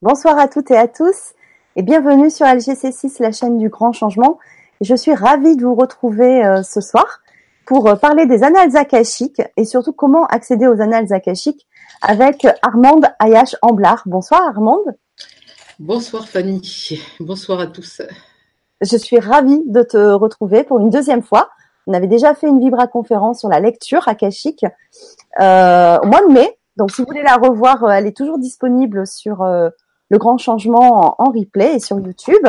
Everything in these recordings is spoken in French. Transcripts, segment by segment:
Bonsoir à toutes et à tous et bienvenue sur LGC6, la chaîne du grand changement. Je suis ravie de vous retrouver euh, ce soir pour euh, parler des annales akashiques et surtout comment accéder aux annales akashiques avec Armande Ayash Amblard. Bonsoir Armande. Bonsoir Fanny. Bonsoir à tous. Je suis ravie de te retrouver pour une deuxième fois. On avait déjà fait une vibra conférence sur la lecture akashique euh, au mois de mai. Donc si vous voulez la revoir, elle est toujours disponible sur le grand changement en, replay et sur YouTube.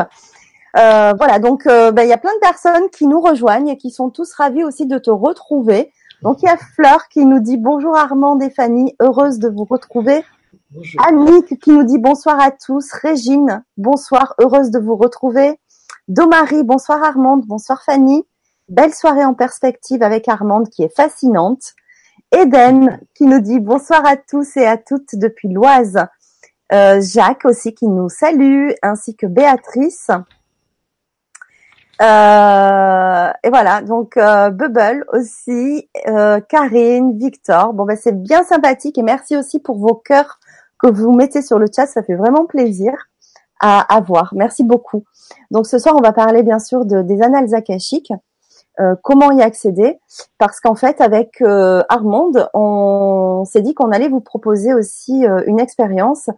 Euh, voilà, donc euh, ben, il y a plein de personnes qui nous rejoignent et qui sont tous ravis aussi de te retrouver. Donc il y a Fleur qui nous dit bonjour Armand et Fanny, heureuse de vous retrouver. Bonjour. Annick qui nous dit bonsoir à tous. Régine, bonsoir, heureuse de vous retrouver. Domari, bonsoir Armande, bonsoir Fanny. Belle soirée en perspective avec Armande qui est fascinante. Eden qui nous dit bonsoir à tous et à toutes depuis l'Oise. Euh, Jacques aussi qui nous salue, ainsi que Béatrice. Euh, et voilà, donc euh, Bubble aussi, Karine, Victor. Bon ben c'est bien sympathique et merci aussi pour vos cœurs que vous mettez sur le chat, ça fait vraiment plaisir à, à voir. Merci beaucoup. Donc ce soir on va parler bien sûr de, des annales akashiques. comment y accéder Parce qu'en fait, avec Armande, on s'est dit qu'on allait vous proposer aussi une expérience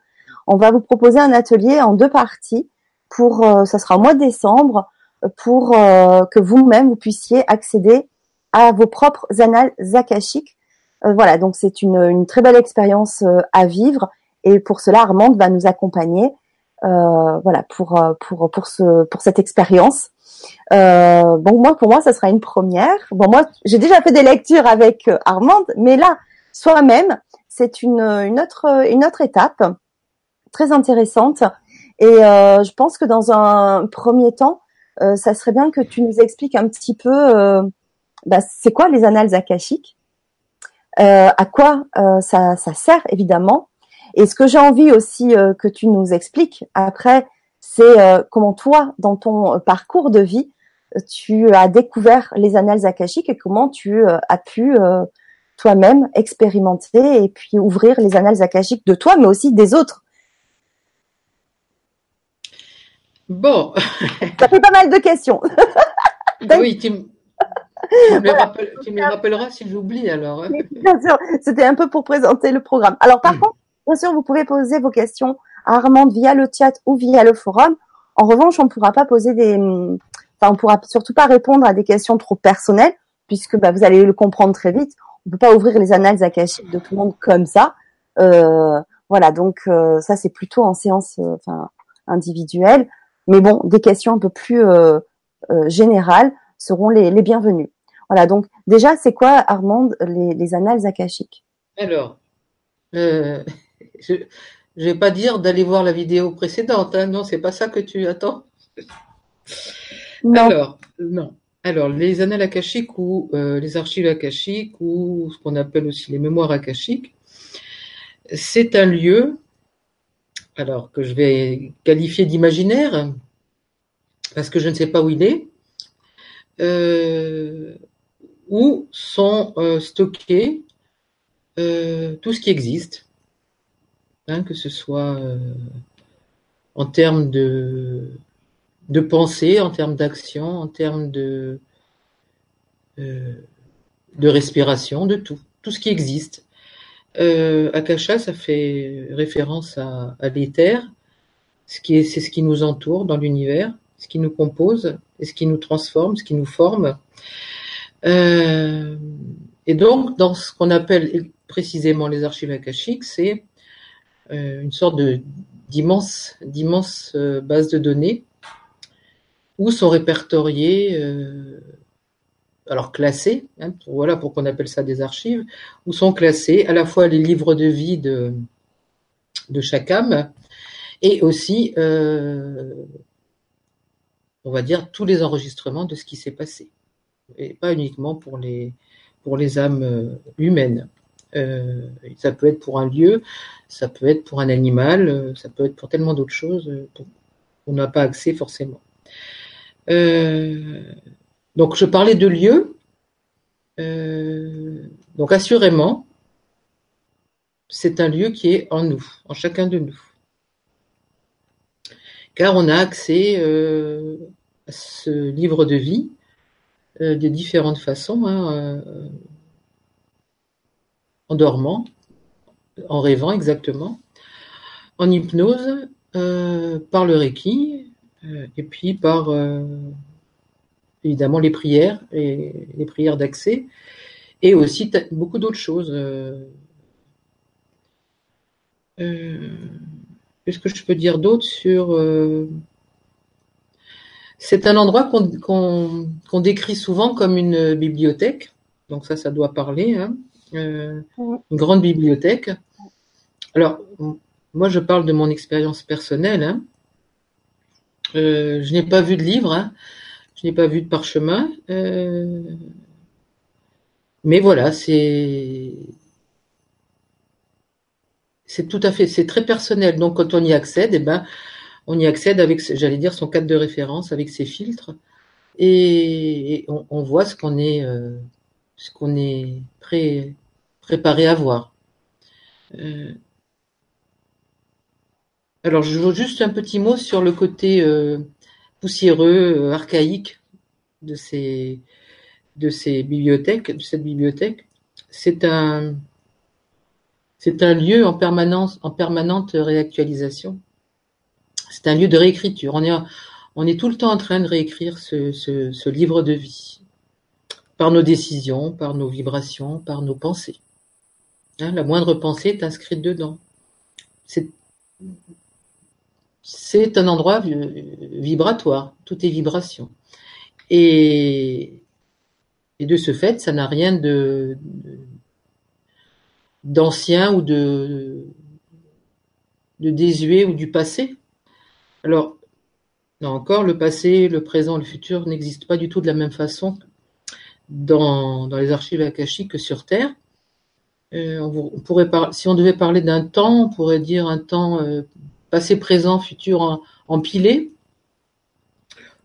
on va vous proposer un atelier en deux parties pour, euh, ça sera au mois de décembre, pour euh, que vous-même vous puissiez accéder à vos propres annales akashiques. Euh, voilà, donc c'est une, très belle expérience à vivre et pour cela Armande va nous accompagner. voilà pour pour pour ce pour cette expérience. bon moi pour moi ça sera une première. Bon moi j'ai déjà fait des lectures avec Armande, mais là soi-même c'est une une autre une autre étape très intéressante. Et euh, je pense que dans un premier temps, euh, ça serait bien que tu nous expliques un petit peu, euh, bah, c'est quoi les annales akashiques, à quoi ça, ça, sert évidemment. Et ce que j'ai envie aussi que tu nous expliques après, c'est comment toi, dans ton parcours de vie, tu as découvert les annales akashiques et comment tu as pu toi-même expérimenter et puis ouvrir les annales akashiques de toi, mais aussi des autres Bon. Ça fait pas mal de questions. oui, tu, me, rappelleras si j'oublie alors. Hein. bien sûr, c'était un peu pour présenter le programme. Alors par hmm. contre, bien sûr, vous pouvez poser vos questions à Armande via le chat ou via le forum. En revanche, on ne pourra pas poser des, enfin, on pourra surtout pas répondre à des questions trop personnelles, puisque bah, vous allez le comprendre très vite. On peut pas ouvrir les annales akashiques de tout le monde comme ça. Euh, voilà, donc euh, ça c'est plutôt en séance, euh, enfin individuelle. Mais bon, des questions un peu plus euh, euh, générales seront les, les bienvenues. Voilà, donc déjà, c'est quoi, Armande, les, les annales akashiques? Alors, euh, je ne vais pas dire d'aller voir la vidéo précédente, hein, non, c'est pas ça que tu attends non. Alors, non. Alors, les annales akashiques ou les archives akashiques ou ce qu'on appelle aussi les mémoires akashiques, c'est un lieu alors que je vais qualifier d'imaginaire, parce que je ne sais pas où il est, euh, où sont euh, stockés euh, tout ce qui existe, hein, que ce soit en termes de, pensée, en termes d'action, en termes de, de respiration, de tout, tout ce qui existe. Euh, Akasha, ça fait référence à, à l'éther, ce qui est, c'est ce qui nous entoure dans l'univers, ce qui nous compose, et ce qui nous transforme, ce qui nous forme. Euh, et donc, dans ce qu'on appelle précisément les archives akashiques, c'est euh, une sorte de d'immense d'immense euh, base de données où sont répertoriés euh, alors classés, hein, voilà pourquoi on appelle ça des archives, où sont classés à la fois les livres de vie de, chaque âme et aussi, euh, on va dire, tous les enregistrements de ce qui s'est passé. Et pas uniquement pour les, pour âmes euh, humaines. Euh, ça peut être pour un lieu, ça peut être pour un animal, ça peut être pour tellement d'autres choses qu'on n'a pas accès forcément. Donc je parlais de lieu. Euh, donc assurément, c'est un lieu qui est en nous, en chacun de nous. car on a accès à ce livre de vie de différentes façons, hein, en dormant, en rêvant exactement, en hypnose, par le Reiki, et puis par évidemment les prières et les prières d'accès, et aussi beaucoup d'autres choses. Euh, euh, qu'est-ce que je peux dire d'autre sur euh, C'est un endroit qu'on décrit souvent comme une bibliothèque, donc ça, ça doit parler, hein. une grande bibliothèque. Alors, moi, je parle de mon expérience personnelle. Hein. je n'ai pas vu de livre, hein. Je n'ai pas vu de parchemin. Mais voilà, c'est tout à fait, c'est très personnel. Donc quand on y accède, eh ben, on y accède avec, j'allais dire, son cadre de référence, avec ses filtres, et, on, voit ce qu'on est, euh, ce qu'on est pré, préparé à voir. Euh, alors, je juste un petit mot sur le côté euh, poussiéreux, archaïque de ces, de ces bibliothèques, de cette bibliothèque, c'est un, c'est un lieu en permanence, en permanente réactualisation. C'est un lieu de réécriture. On est, on est tout le temps en train de réécrire ce, ce, livre de vie par nos décisions, par nos vibrations, par nos pensées. Hein, la moindre pensée est inscrite dedans. C'est un endroit vibratoire. Tout est vibration. Et, de ce fait, ça n'a rien d'ancien ou de, désuet ou du passé. Alors, là encore, le passé, le présent, le futur n'existent pas du tout de la même façon dans, dans les archives akashiques que sur Terre. Euh, on, pourrait si on devait parler d'un temps, on pourrait dire un temps euh, passé, présent, futur empilé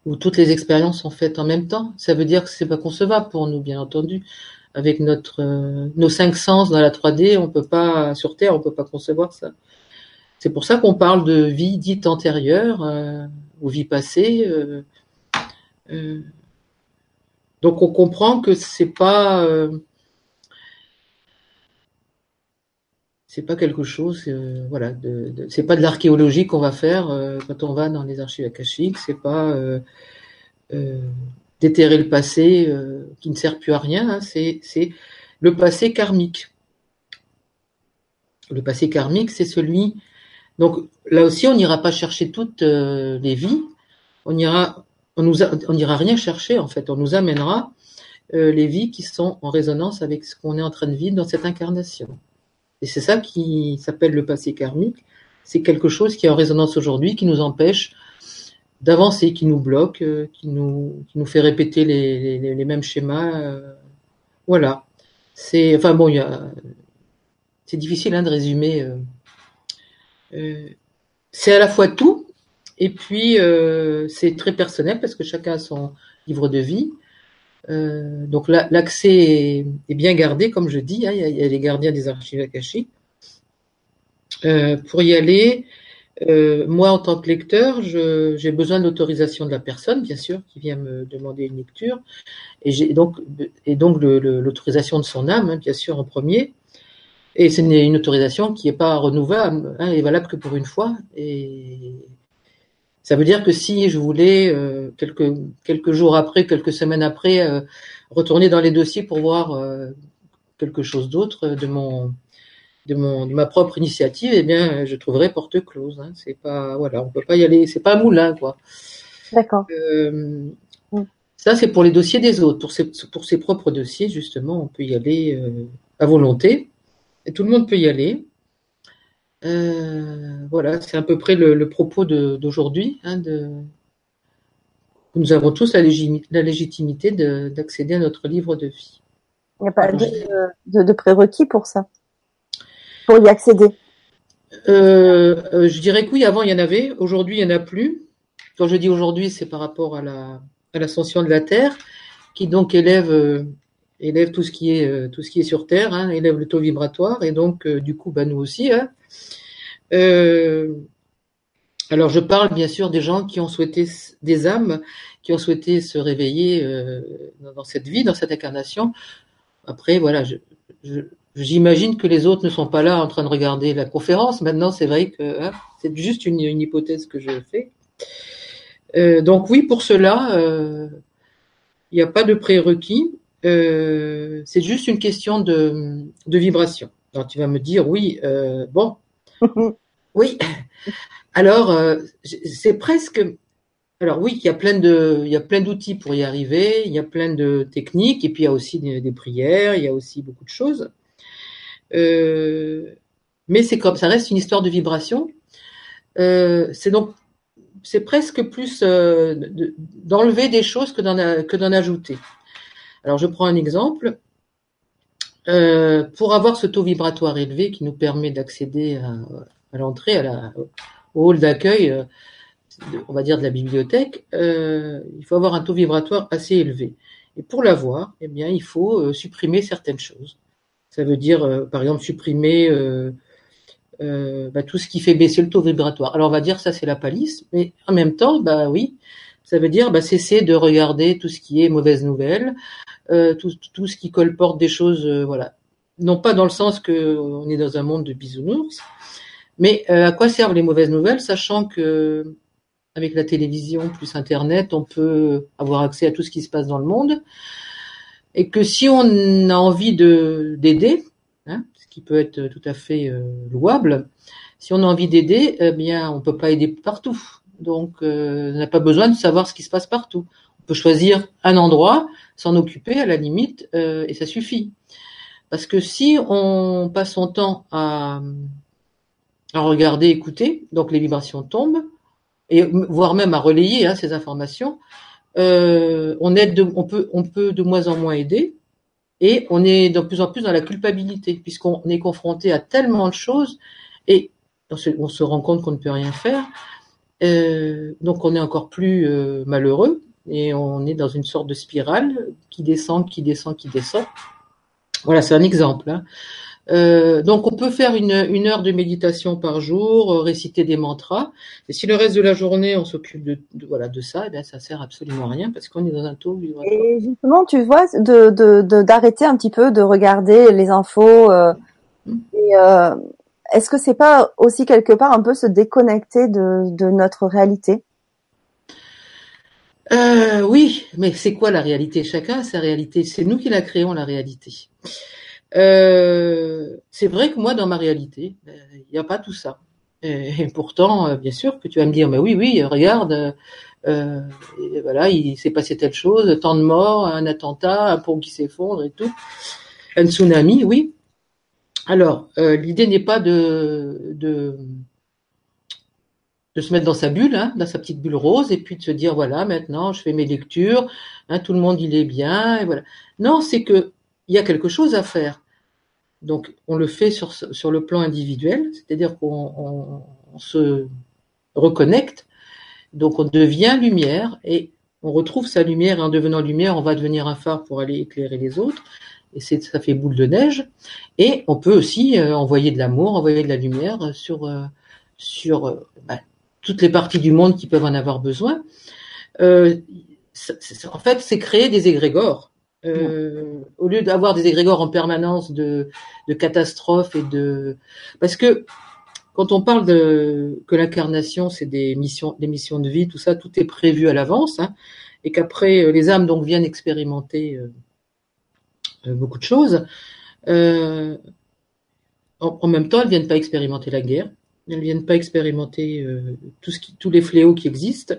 où toutes les expériences sont faites en même temps. Ça veut dire que c'est pas concevable pour nous, bien entendu. Avec notre euh, nos cinq sens dans la 3D, on peut pas sur Terre, on peut pas concevoir ça. C'est pour ça qu'on parle de vie dite antérieure euh, ou vie passée. Euh, donc on comprend que c'est pas c'est pas quelque chose, euh, voilà, c'est pas de l'archéologie qu'on va faire euh, quand on va dans les archives akashiques, c'est pas euh, déterrer le passé qui ne sert plus à rien, hein, c'est le passé karmique. Le passé karmique, c'est celui. Donc là aussi, on n'ira pas chercher toutes les vies. On on n'ira rien chercher en fait. On nous amènera les vies qui sont en résonance avec ce qu'on est en train de vivre dans cette incarnation. Et c'est ça qui s'appelle le passé karmique. C'est quelque chose qui est en résonance aujourd'hui, qui nous empêche d'avancer, qui nous bloque, euh, qui nous, qui nous fait répéter les, les, mêmes schémas. Euh, voilà. C'est, enfin bon, c'est difficile hein, de résumer. Euh, c'est à la fois tout, et puis c'est très personnel parce que chacun a son livre de vie. Euh, donc l'accès est, bien gardé, comme je dis, hein, il, y a, les gardiens des archives akashiques. Euh, pour y aller, euh, moi en tant que lecteur, j'ai besoin de l'autorisation de la personne, bien sûr, qui vient me demander une lecture, et donc et donc l'autorisation de son âme, hein, bien sûr en premier. Et c'est une, autorisation qui n'est pas renouvelable, hein, elle est valable que pour une fois. Et ça veut dire que si je voulais euh, quelques quelques jours après, quelques semaines après, euh, retourner dans les dossiers pour voir euh, quelque chose d'autre de mon de mon de ma propre initiative, eh bien, je trouverais porte close. Hein. C'est pas voilà, on peut pas y aller. C'est pas un moulin quoi. D'accord. Ça c'est pour les dossiers des autres. Pour ses pour ses propres dossiers justement, on peut y aller à volonté. Et tout le monde peut y aller. Euh, voilà, c'est à peu près le, propos d'aujourd'hui. Hein. Nous avons tous la, légitimité d'accéder à notre livre de vie. Il n'y a pas de, prérequis pour ça, pour y accéder? Euh, euh, je dirais que oui, avant il y en avait, aujourd'hui il n'y en a plus. Quand je dis aujourd'hui, c'est par rapport à la à l'ascension de la Terre, qui donc élève élève tout ce qui est tout ce qui est sur Terre, hein, élève le taux vibratoire, et donc du coup, bah, nous aussi, hein, euh, Alors je parle bien sûr des gens qui ont souhaité, des âmes qui ont souhaité se réveiller euh, dans cette vie, dans cette incarnation. Après, voilà, j'imagine que les autres ne sont pas là en train de regarder la conférence. Maintenant, c'est vrai que hein, c'est juste une, hypothèse que je fais. Euh, donc oui, pour cela, il n'y a pas de prérequis. c'est juste une question de vibration. Alors tu vas me dire, oui, bon, oui. Alors, euh, c'est presque. Alors oui, il y a plein de, il y a plein d'outils pour y arriver. Il y a plein de techniques et puis il y a aussi des, prières. Il y a aussi beaucoup de choses. Euh, mais c'est comme ça reste une histoire de vibration. Euh, c'est donc c'est presque plus d'enlever des choses que d'en que d'en ajouter. Alors je prends un exemple. Pour avoir ce taux vibratoire élevé qui nous permet d'accéder à, à l'entrée, à la, hall d'accueil, euh, on va dire de la bibliothèque, euh, il faut avoir un taux vibratoire assez élevé. Et pour l'avoir, eh bien, il faut euh, supprimer certaines choses. Ça veut dire, par exemple, supprimer bah, tout ce qui fait baisser le taux vibratoire. Alors on va dire ça c'est la palisse, mais en même temps, bah oui, ça veut dire bah, cesser de regarder tout ce qui est mauvaise nouvelle, tout, tout, ce qui colporte des choses, voilà. Non pas dans le sens que on est dans un monde de bisounours, mais euh, à quoi servent les mauvaises nouvelles, sachant que avec la télévision plus Internet, on peut avoir accès à tout ce qui se passe dans le monde, et que si on a envie de d'aider, hein, ce qui peut être tout à fait euh, louable, si on a envie d'aider, eh bien, on peut pas aider partout. Donc, euh, on n'a pas besoin de savoir ce qui se passe partout. On peut choisir un endroit, s'en occuper à la limite, et ça suffit. Parce que si on passe son temps à à regarder, écouter, donc les vibrations tombent, et voire même à relayer hein, ces informations. Euh, on aide, on peut, on peut de moins en moins aider, et on est de plus en plus dans la culpabilité, puisqu'on est confronté à tellement de choses, et on se, rend compte qu'on ne peut rien faire. Euh, donc on est encore plus euh, malheureux, et on est dans une sorte de spirale qui descend, qui descend, qui descend. Voilà, c'est un exemple. Hein. Euh, donc on peut faire une, heure de méditation par jour, euh, réciter des mantras. Et si le reste de la journée on s'occupe de, voilà de ça, eh bien ça sert absolument à rien parce qu'on est dans un taux Et justement, tu vois, de d'arrêter un petit peu de regarder les infos. Euh, mm. est-ce que c'est pas aussi quelque part un peu se déconnecter de, de notre réalité? Oui, mais c'est quoi la réalité? Chacun a sa réalité. C'est nous qui la créons la réalité. Euh, c'est vrai que moi, dans ma réalité, il n'y a pas tout ça. Et, pourtant, euh, bien sûr que tu vas me dire, mais oui, oui, regarde, euh, voilà, il s'est passé telle chose, tant de morts, un attentat, un pont qui s'effondre et tout, un tsunami, oui. Alors, l'idée n'est pas de, de, de se mettre dans sa bulle, hein, dans sa petite bulle rose, et puis de se dire voilà, maintenant je fais mes lectures, hein, tout le monde il est bien, et voilà. Non, c'est que il y a quelque chose à faire. Donc, on le fait sur, sur le plan individuel, c'est-à-dire qu'on se reconnecte, donc on devient lumière et on retrouve sa lumière et en devenant lumière, on va devenir un phare pour aller éclairer les autres. Et ça fait boule de neige. Et on peut aussi euh, envoyer de l'amour, envoyer de la lumière sur, euh, sur euh, bah, toutes les parties du monde qui peuvent en avoir besoin. en fait, c'est créer des égrégores. Euh, au lieu d'avoir des égrégores en permanence de, de catastrophes et de parce que quand on parle de que l'incarnation c'est des missions des missions de vie tout ça tout est prévu à l'avance hein, et qu'après euh, les âmes donc viennent expérimenter euh, beaucoup de choses en, en, même temps elles viennent pas expérimenter la guerre elles viennent pas expérimenter qui tous les fléaux qui existent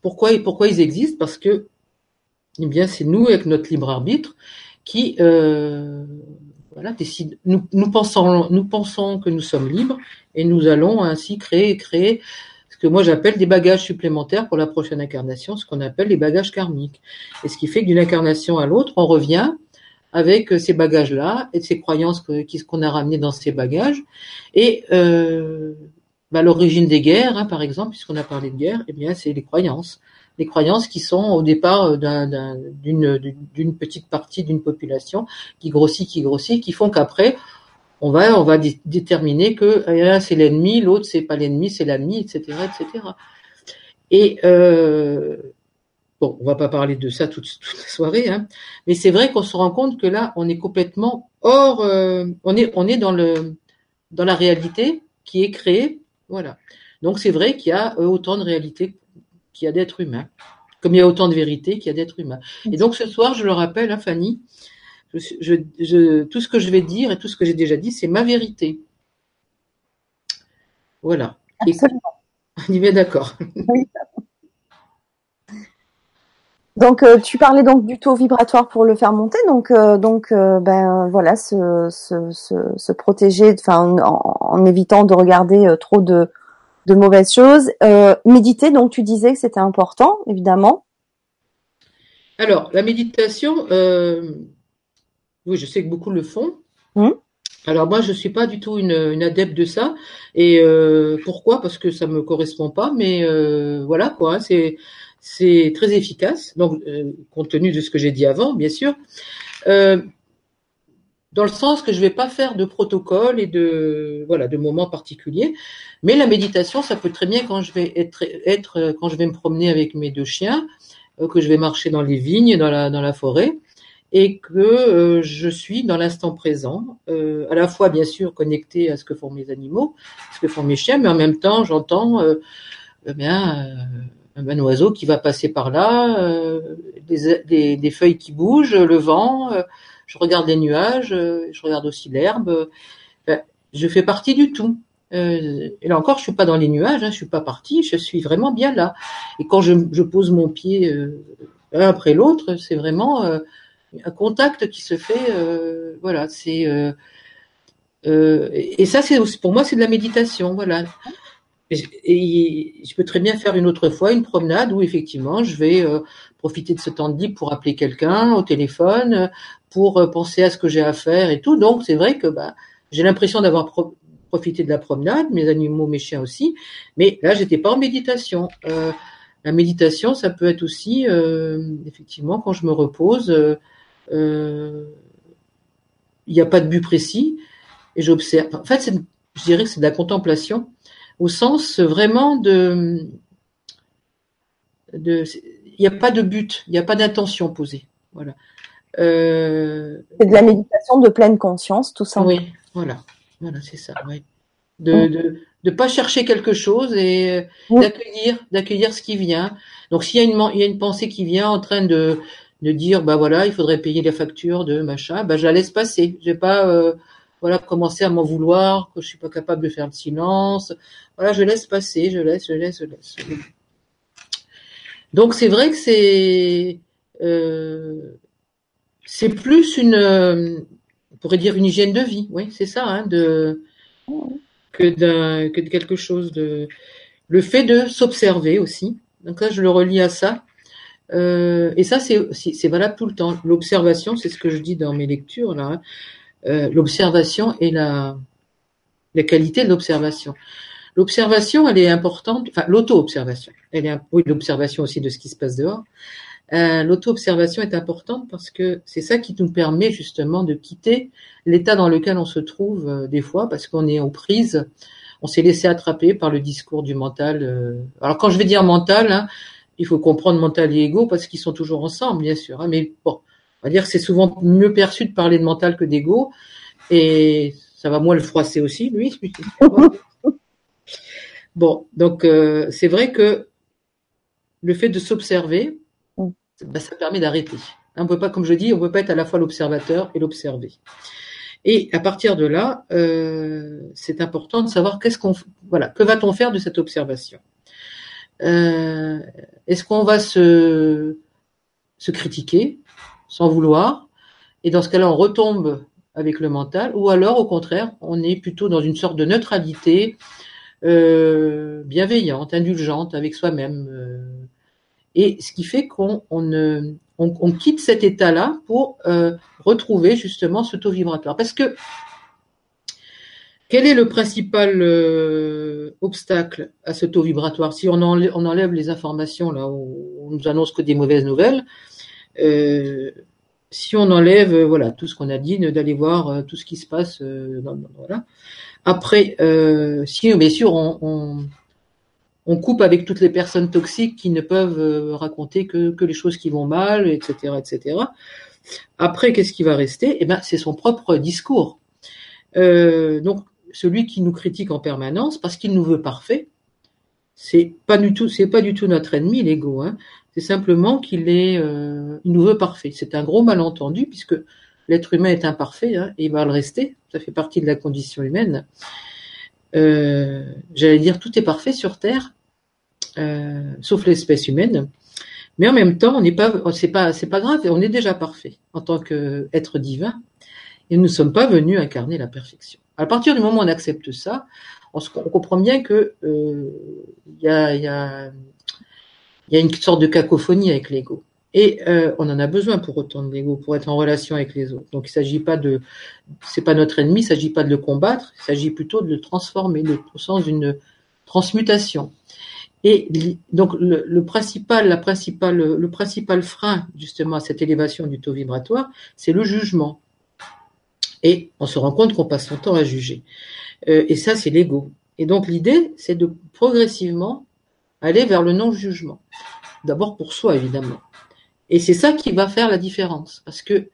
pourquoi pourquoi ils existent? Parce que eh bien, c'est nous, avec notre libre arbitre, qui euh, décide. Nous, nous, pensons, nous pensons que nous sommes libres et nous allons ainsi créer, créer ce que moi j'appelle des bagages supplémentaires pour la prochaine incarnation, ce qu'on appelle les bagages karmiques. Et ce qui fait que d'une incarnation à l'autre, on revient avec ces bagages-là et ces croyances qu'on a ramenées dans ces bagages. Et euh, bah, l'origine des guerres, hein, par exemple, puisqu'on a parlé de guerre, eh bien, c'est les croyances des croyances qui sont au départ euh, d'une petite partie d'une population qui grossit, qui grossit, qui font qu'après on va, on va déterminer que l'un c'est l'ennemi, l'autre c'est pas l'ennemi, c'est l'ami, etc., etc. Et euh, bon, on va pas parler de ça toute, toute la soirée, hein, mais c'est vrai qu'on se rend compte que là, on est complètement hors, euh, on est, on est dans le, dans la réalité qui est créée, voilà. Donc c'est vrai qu'il y a euh, autant de réalité qu'il y a d'êtres humains, comme il y a autant de vérité qu'il y a d'êtres humains. Et donc ce soir, je le rappelle, hein, Fanny, je, je, tout ce que je vais dire et tout ce que j'ai déjà dit, c'est ma vérité. Voilà. Absolument. on y est d'accord. Oui. Donc euh, tu parlais donc du taux vibratoire pour le faire monter, donc euh, donc euh, ben voilà se, se, se, se protéger, enfin en, en, évitant de regarder trop de de mauvaises choses. méditer, donc tu disais que c'était important, évidemment. Alors la méditation, oui, je sais que beaucoup le font. Mmh. Alors moi, je suis pas du tout une, une adepte de ça. Et euh, pourquoi? Parce que ça me correspond pas. Mais euh, voilà quoi. Hein, c'est c'est très efficace. Donc euh, compte tenu de ce que j'ai dit avant, bien sûr. Euh, dans le sens que je vais pas faire de protocole et de voilà de moments particuliers, mais la méditation, ça peut très bien quand je vais être être quand je vais me promener avec mes deux chiens, euh, que je vais marcher dans les vignes, dans la dans la forêt, et que euh, je suis dans l'instant présent, euh, à la fois bien sûr connecté à ce que font mes animaux, ce que font mes chiens, mais en même temps j'entends euh, eh bien un oiseau qui va passer par là, des, des, feuilles qui bougent, le vent, je regarde les nuages, je regarde aussi l'herbe, je fais partie du tout. et là encore, je suis pas dans les nuages, hein, je suis pas partie, je suis vraiment bien là. Et quand je, pose mon pied l'un après l'autre, c'est vraiment un contact qui se fait, euh, voilà, c'est euh, euh, et ça c'est pour moi c'est de la méditation, voilà. Et, je peux très bien faire une autre fois une promenade où effectivement je vais profiter de ce temps de libre pour appeler quelqu'un au téléphone, pour penser à ce que j'ai à faire et tout. Donc c'est vrai que bah, j'ai l'impression d'avoir profité de la promenade, mes animaux, mes chiens aussi, mais là j'étais pas en méditation. la méditation, ça peut être aussi effectivement quand je me repose euh, il n'y a pas de but précis et j'observe. En fait, je dirais que c'est de la contemplation au sens vraiment de, de il n'y a pas de but, il n'y a pas d'intention posée. Voilà. Euh, c'est de la méditation de pleine conscience, tout ça. Oui, voilà, voilà, c'est ça. Oui. De, ne mm. de, pas chercher quelque chose et mm. d'accueillir, d'accueillir ce qui vient. Donc s'il y a une, il y a une pensée qui vient en train de, de dire bah voilà il faudrait payer les factures de machin bah je la laisse passer j'ai pas euh, voilà commencer à m'en vouloir que je suis pas capable de faire le silence voilà je laisse passer je laisse je laisse je laisse donc c'est vrai que c'est euh, c'est plus une on pourrait dire une hygiène de vie oui c'est ça hein, de que d'un que de quelque chose de le fait de s'observer aussi donc là je le relis à ça euh, et ça, c'est valable tout le temps. L'observation, c'est ce que je dis dans mes lectures là. Hein. Euh, l'observation et la, la qualité de l'observation. L'observation, elle est importante. Enfin, l'auto-observation. Elle est oui, l'observation aussi de ce qui se passe dehors. Euh, L'auto-observation est importante parce que c'est ça qui nous permet justement de quitter l'état dans lequel on se trouve euh, des fois parce qu'on est en prise. On s'est laissé attraper par le discours du mental. Euh. Alors quand je vais dire mental, hein, il faut comprendre mental et ego parce qu'ils sont toujours ensemble, bien sûr. Hein, mais bon, on va dire que c'est souvent mieux perçu de parler de mental que d'ego. Et ça va moins le froisser aussi, lui. bon, donc euh, c'est vrai que le fait de s'observer, bah, ça permet d'arrêter. On peut pas, comme je dis, on peut pas être à la fois l'observateur et l'observer. Et à partir de là, euh, c'est important de savoir qu'est-ce qu'on, voilà, que va-t-on faire de cette observation? Euh, est-ce qu'on va se, se critiquer? Sans vouloir Et dans ce cas-là, on retombe avec le mental, ou alors au contraire, on est plutôt dans une sorte de neutralité euh, bienveillante, indulgente avec soi-même. Euh, et ce qui fait qu'on on, on, quitte cet état-là pour euh, retrouver justement ce taux vibratoire. Parce que quel est le principal obstacle à ce taux vibratoire? Si on enlève, les informations là, où on nous annonce que des mauvaises nouvelles, si on enlève voilà tout ce qu'on a dit, d'aller voir tout ce qui se passe, voilà. Après, si bien sûr on, coupe avec toutes les personnes toxiques qui ne peuvent raconter que, les choses qui vont mal, etc., etc. Après, qu'est-ce qui va rester? Eh ben, c'est son propre discours. donc, celui qui nous critique en permanence parce qu'il nous veut parfait, c'est pas du tout, pas du tout notre ennemi l'ego. Hein. C'est simplement qu'il est, euh, il nous veut parfait. C'est un gros malentendu puisque l'être humain est imparfait hein, et il va le rester. Ça fait partie de la condition humaine. Euh, J'allais dire tout est parfait sur Terre, euh, sauf l'espèce humaine. Mais en même temps, on n'est pas, c'est pas, c'est pas grave. On est déjà parfait en tant qu'être divin et nous ne sommes pas venus incarner la perfection. À partir du moment où on accepte ça, on, comprend bien que euh, il y, a, y, a, y, a, une sorte de cacophonie avec l'ego. Et euh, on en a besoin pour autant de l'ego, pour être en relation avec les autres. Donc il s'agit pas de, c'est pas notre ennemi, il s'agit pas de le combattre, il s'agit plutôt de le transformer, au sens d'une transmutation. Et donc le, le, principal, la principale, le principal frein justement à cette élévation du taux vibratoire, c'est le jugement. Et on se rend compte qu'on passe son temps à juger. Euh, et ça, c'est l'ego. Et donc l'idée, c'est de progressivement aller vers le non-jugement. D'abord pour soi, évidemment. Et c'est ça qui va faire la différence. Parce que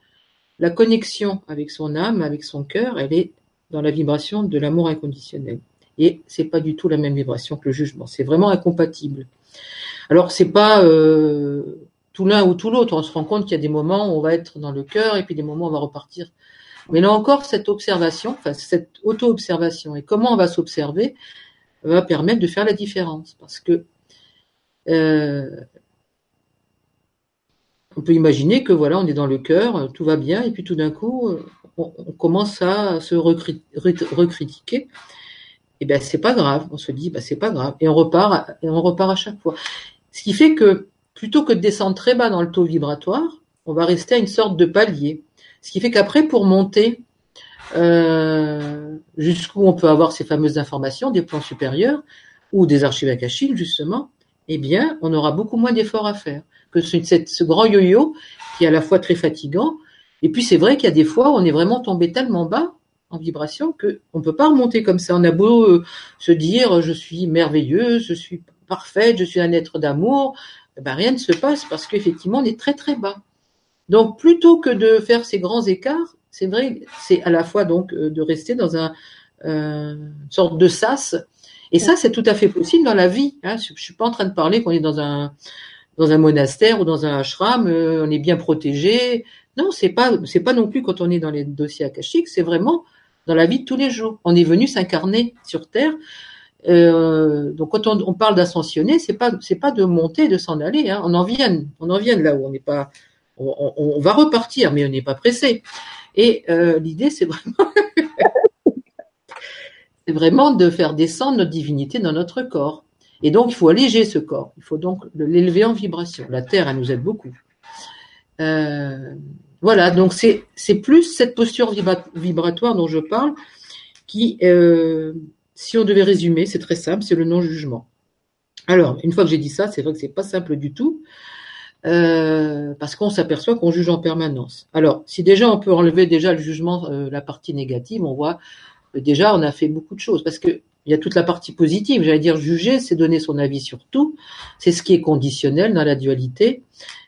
la connexion avec son âme, avec son cœur, elle est dans la vibration de l'amour inconditionnel. Et c'est pas du tout la même vibration que le jugement. C'est vraiment incompatible. Alors c'est pas euh, tout l'un ou tout l'autre. On se rend compte qu'il y a des moments où on va être dans le cœur et puis des moments où on va repartir mais là encore, cette observation, enfin cette auto-observation et comment on va s'observer va permettre de faire la différence. Parce que on peut imaginer que voilà, on est dans le cœur, tout va bien, et puis tout d'un coup, on, commence à se recritiquer. Et eh ben c'est pas grave. On se dit, bah c'est pas grave, et on repart, et on repart à chaque fois. Ce qui fait que plutôt que de descendre très bas dans le taux vibratoire, on va rester à une sorte de palier. Ce qui fait qu'après, pour monter euh, jusqu'où on peut avoir ces fameuses informations des plans supérieurs ou des archives akashiques, justement, eh bien, on aura beaucoup moins d'efforts à faire que ce, ce grand yo-yo qui est à la fois très fatigant. Et puis, c'est vrai qu'il y a des fois où on est vraiment tombé tellement bas en vibration que on peut pas remonter comme ça. On a beau euh, se dire je suis merveilleuse, je suis parfaite, je suis un être d'amour, eh ben rien ne se passe parce qu'effectivement on est très très bas. Donc plutôt que de faire ces grands écarts, c'est vrai, c'est à la fois donc euh, de rester dans un euh, une sorte de sas. Et ça, c'est tout à fait possible dans la vie. Hein. Je, suis pas en train de parler qu'on est dans un dans un monastère ou dans un ashram, euh, on est bien protégé. Non, c'est pas c'est pas non plus quand on est dans les dossiers akashiques. C'est vraiment dans la vie de tous les jours. On est venu s'incarner sur terre. Euh, donc quand on, on parle d'ascensionner, c'est pas c'est pas de monter, de s'en aller. Hein. On en vient, on en vient là où on n'est pas on, va repartir, mais on n'est pas pressé. Et euh, l'idée, c'est vraiment, vraiment de faire descendre notre divinité dans notre corps. Et donc, il faut alléger ce corps. Il faut donc l'élever en vibration. La Terre, elle nous aide beaucoup. Euh, voilà, donc c'est plus cette posture vibratoire dont je parle, qui, euh, si on devait résumer, c'est très simple, c'est le non-jugement. Alors, une fois que j'ai dit ça, c'est vrai que c'est pas simple du tout, euh, parce qu'on s'aperçoit qu'on juge en permanence. Alors, si déjà on peut enlever déjà le jugement, euh, la partie négative, on voit déjà on a fait beaucoup de choses, parce que il y a toute la partie positive. J'allais dire juger, c'est donner son avis sur tout. C'est ce qui est conditionnel dans la dualité.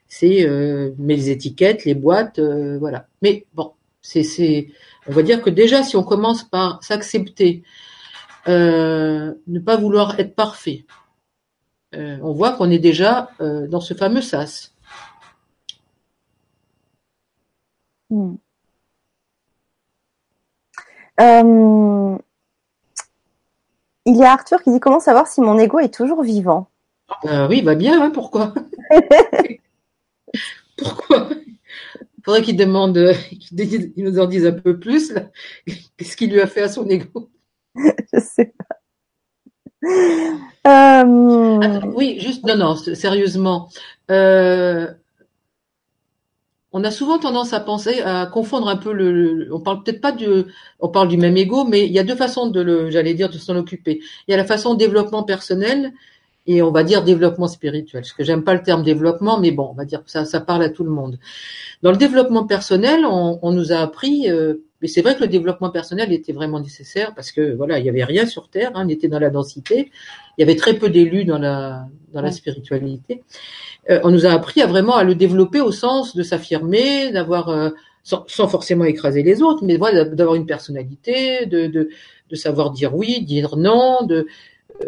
C'est euh, les étiquettes, les boîtes, voilà. Mais bon, c'est on va dire que déjà si on commence par s'accepter, ne pas vouloir être parfait, euh, on voit qu'on est déjà euh, dans ce fameux sas. Hmm. Euh, il y a Arthur qui dit comment savoir si mon ego est toujours vivant? oui, va bien, hein, pourquoi? Pourquoi? Il faudrait qu'il demande, qu'il nous en dise un peu plus. Qu'est-ce qu'il lui a fait à son ego? Je sais pas. Euh... oui, juste, non, non, sérieusement. Euh, on a souvent tendance à penser, à confondre un peu le, on parle peut-être pas du, on parle du même ego, mais il y a deux façons de le, j'allais dire, de s'en occuper. Il y a la façon développement personnel et on va dire développement spirituel. Parce que j'aime pas le terme développement, mais bon, on va dire que ça, ça parle à tout le monde. Dans le développement personnel, on, nous a appris, euh, mais c'est vrai que le développement personnel était vraiment nécessaire parce que voilà, il y avait rien sur terre, hein, on était dans la densité, il y avait très peu d'élus dans la dans la spiritualité. Euh, on nous a appris à vraiment à le développer au sens de s'affirmer, d'avoir euh, sans, sans, forcément écraser les autres, mais voilà, d'avoir une personnalité, de, de, de savoir dire oui, dire non, de euh,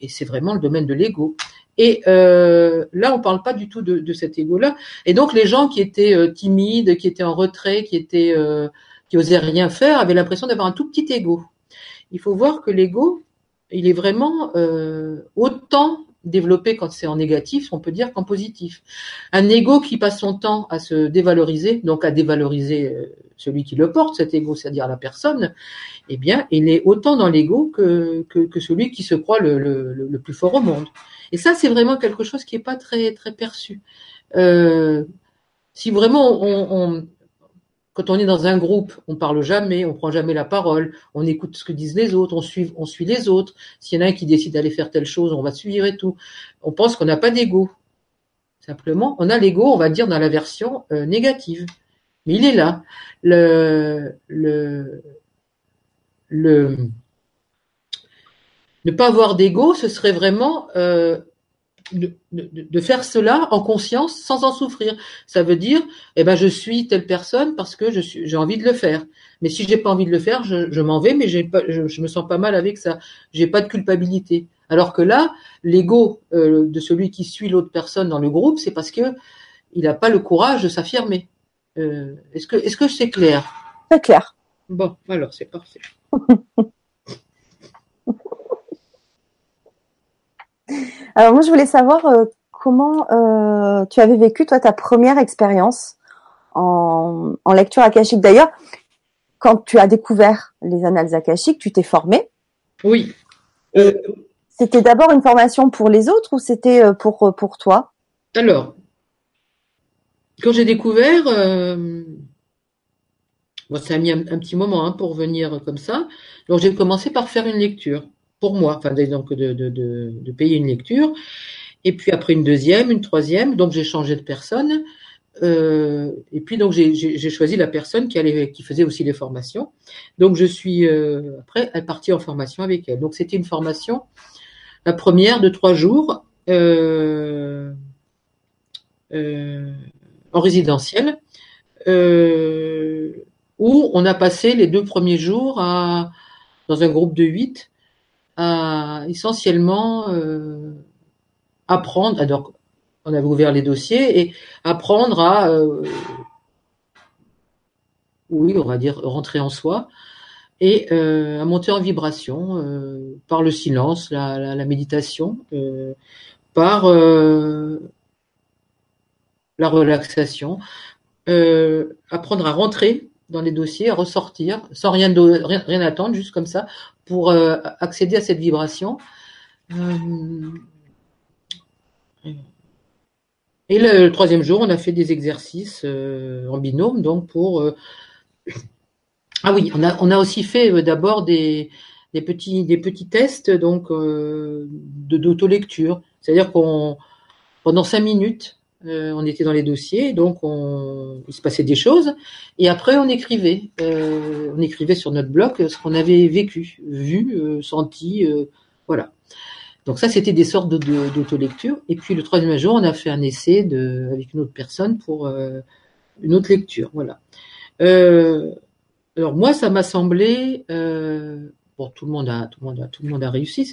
et c'est vraiment le domaine de l'ego. Et euh, là, on parle pas du tout de, de cet ego-là. Et donc, les gens qui étaient euh, timides, qui étaient en retrait, qui étaient, euh, qui osaient rien faire, avaient l'impression d'avoir un tout petit ego. Il faut voir que l'ego, il est vraiment euh, autant développé quand c'est en négatif, on peut dire qu'en positif. Un ego qui passe son temps à se dévaloriser, donc à dévaloriser euh, celui qui le porte, cet ego, c'est-à-dire la personne, eh bien, il est autant dans l'ego que, que, que, celui qui se croit le, le, le, plus fort au monde. Et ça, c'est vraiment quelque chose qui est pas très très perçu. Euh, si vraiment on, on, quand on est dans un groupe, on parle jamais, on prend jamais la parole, on écoute ce que disent les autres, on suit, les autres. S'il y en a un qui décide d'aller faire telle chose, on va suivre et tout. On pense qu'on n'a pas d'ego. Simplement, on a l'ego, on va dire, dans la version euh, négative. Mais il est là. Ne pas avoir d'ego, ce serait vraiment euh, de, de, de, faire cela en conscience sans en souffrir. Ça veut dire, eh ben, je suis telle personne parce que je suis, j'ai envie de le faire. Mais si j'ai pas envie de le faire, je, je m'en vais, mais j'ai pas, je, je, me sens pas mal avec ça. J'ai pas de culpabilité. Alors que là, l'ego euh, de celui qui suit l'autre personne dans le groupe, c'est parce que il n'a pas le courage de s'affirmer. Euh, est-ce que, est-ce que c'est clair? C'est clair. Bon, alors c'est parfait. Alors moi, je voulais savoir euh, comment euh, tu avais vécu toi ta première expérience en, en, lecture akashique. D'ailleurs, quand tu as découvert les annales akashiques, tu t'es formé. Oui. Euh... C'était d'abord une formation pour les autres ou c'était pour pour toi? Alors, quand j'ai découvert, bon, ça a mis un, un petit moment hein, pour venir comme ça. Donc j'ai commencé par faire une lecture pour moi, enfin donc de, de, de, de, payer une lecture, et puis après une deuxième, une troisième, donc j'ai changé de personne, euh, et puis donc j'ai choisi la personne qui allait, qui faisait aussi les formations, donc je suis euh, après partie en formation avec elle. Donc c'était une formation, la première de trois jours euh, euh en résidentiel, euh, où on a passé les deux premiers jours à dans un groupe de huit essentiellement euh, apprendre. Alors, on avait ouvert les dossiers et apprendre à, euh, oui, on va dire rentrer en soi et euh, à monter en vibration par le silence, la, méditation, par la relaxation, apprendre à rentrer dans les dossiers, à ressortir sans rien attendre, juste comme ça, pour euh, accéder à cette vibration. Euh, et le, troisième jour, on a fait des exercices euh, en binôme, donc pour. Ah oui, on a, aussi fait d'abord des, petits, tests donc de d'autolecture, c'est-à-dire qu'on pendant cinq minutes, euh, on était dans les dossiers, donc on, il se passait des choses, et après on écrivait, euh, on écrivait sur notre bloc ce qu'on avait vécu, vu, euh, senti, voilà. Donc ça c'était des sortes d'autolecture. Et puis le troisième jour on a fait un essai avec une autre personne pour une autre lecture, voilà. Alors moi ça m'a semblé, bon tout le monde a, tout le monde a, tout le monde a réussi,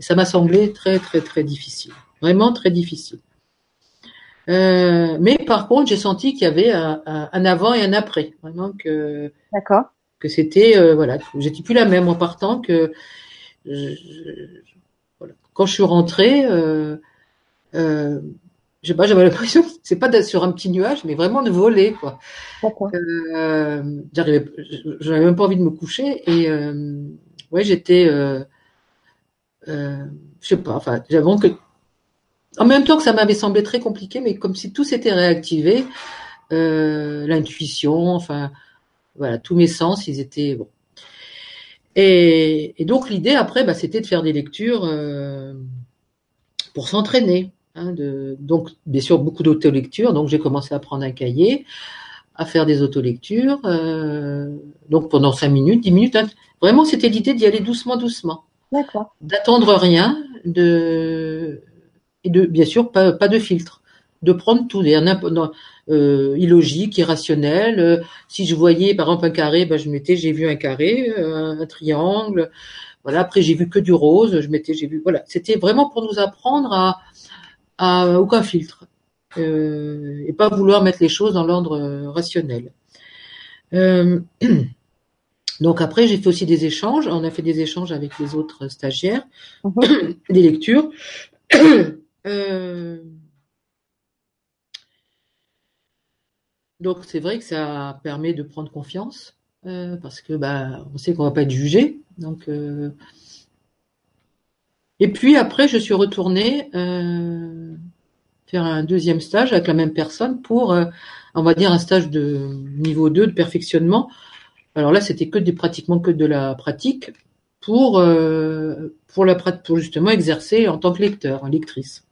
ça m'a semblé très très très difficile, vraiment très difficile. Euh, mais par contre, j'ai senti qu'il y avait un, un, avant et un après, vraiment que que c'était euh, voilà, j'étais plus la même en partant que je, voilà. quand je suis rentrée, euh, euh, je sais pas, j'avais l'impression, c'est pas d'être sur un petit nuage, mais vraiment de voler quoi. Euh, j'arrivais, j'avais même pas envie de me coucher et euh, ouais, j'étais, euh, euh, je sais pas, enfin, j'avais que en même temps que ça m'avait semblé très compliqué, mais comme si tout s'était réactivé, euh, l'intuition, enfin, voilà, tous mes sens, ils étaient bon. Et, et donc l'idée après, bah, c'était de faire des lectures euh, pour s'entraîner. Hein, donc, bien sûr, beaucoup d'autolecture. Donc, j'ai commencé à prendre un cahier, à faire des autolectures. Euh, donc, pendant cinq minutes, dix minutes. Hein. Vraiment, c'était l'idée d'y aller doucement, doucement. D'accord. D'attendre rien, de et de bien sûr pas, pas de filtre, de prendre tout, euh, illogique, irrationnel. Euh, si je voyais par exemple un carré, ben, je mettais j'ai vu un carré, euh, un triangle. Voilà. Après j'ai vu que du rose, je mettais j'ai vu. Voilà. C'était vraiment pour nous apprendre à, à aucun filtre euh, et pas vouloir mettre les choses dans l'ordre rationnel. Donc après, j'ai fait aussi des échanges. On a fait des échanges avec les autres stagiaires, Mhm. des lectures. Euh, donc c'est vrai que ça permet de prendre confiance euh, parce que bah on sait qu'on va pas être jugé. Donc euh, et puis après, je suis retournée faire un deuxième stage avec la même personne pour, on va dire, un stage de niveau 2 de perfectionnement. Alors là, c'était que des, pratiquement que de la pratique pour, pour, la, pour justement exercer en tant que lecteur, lectrice.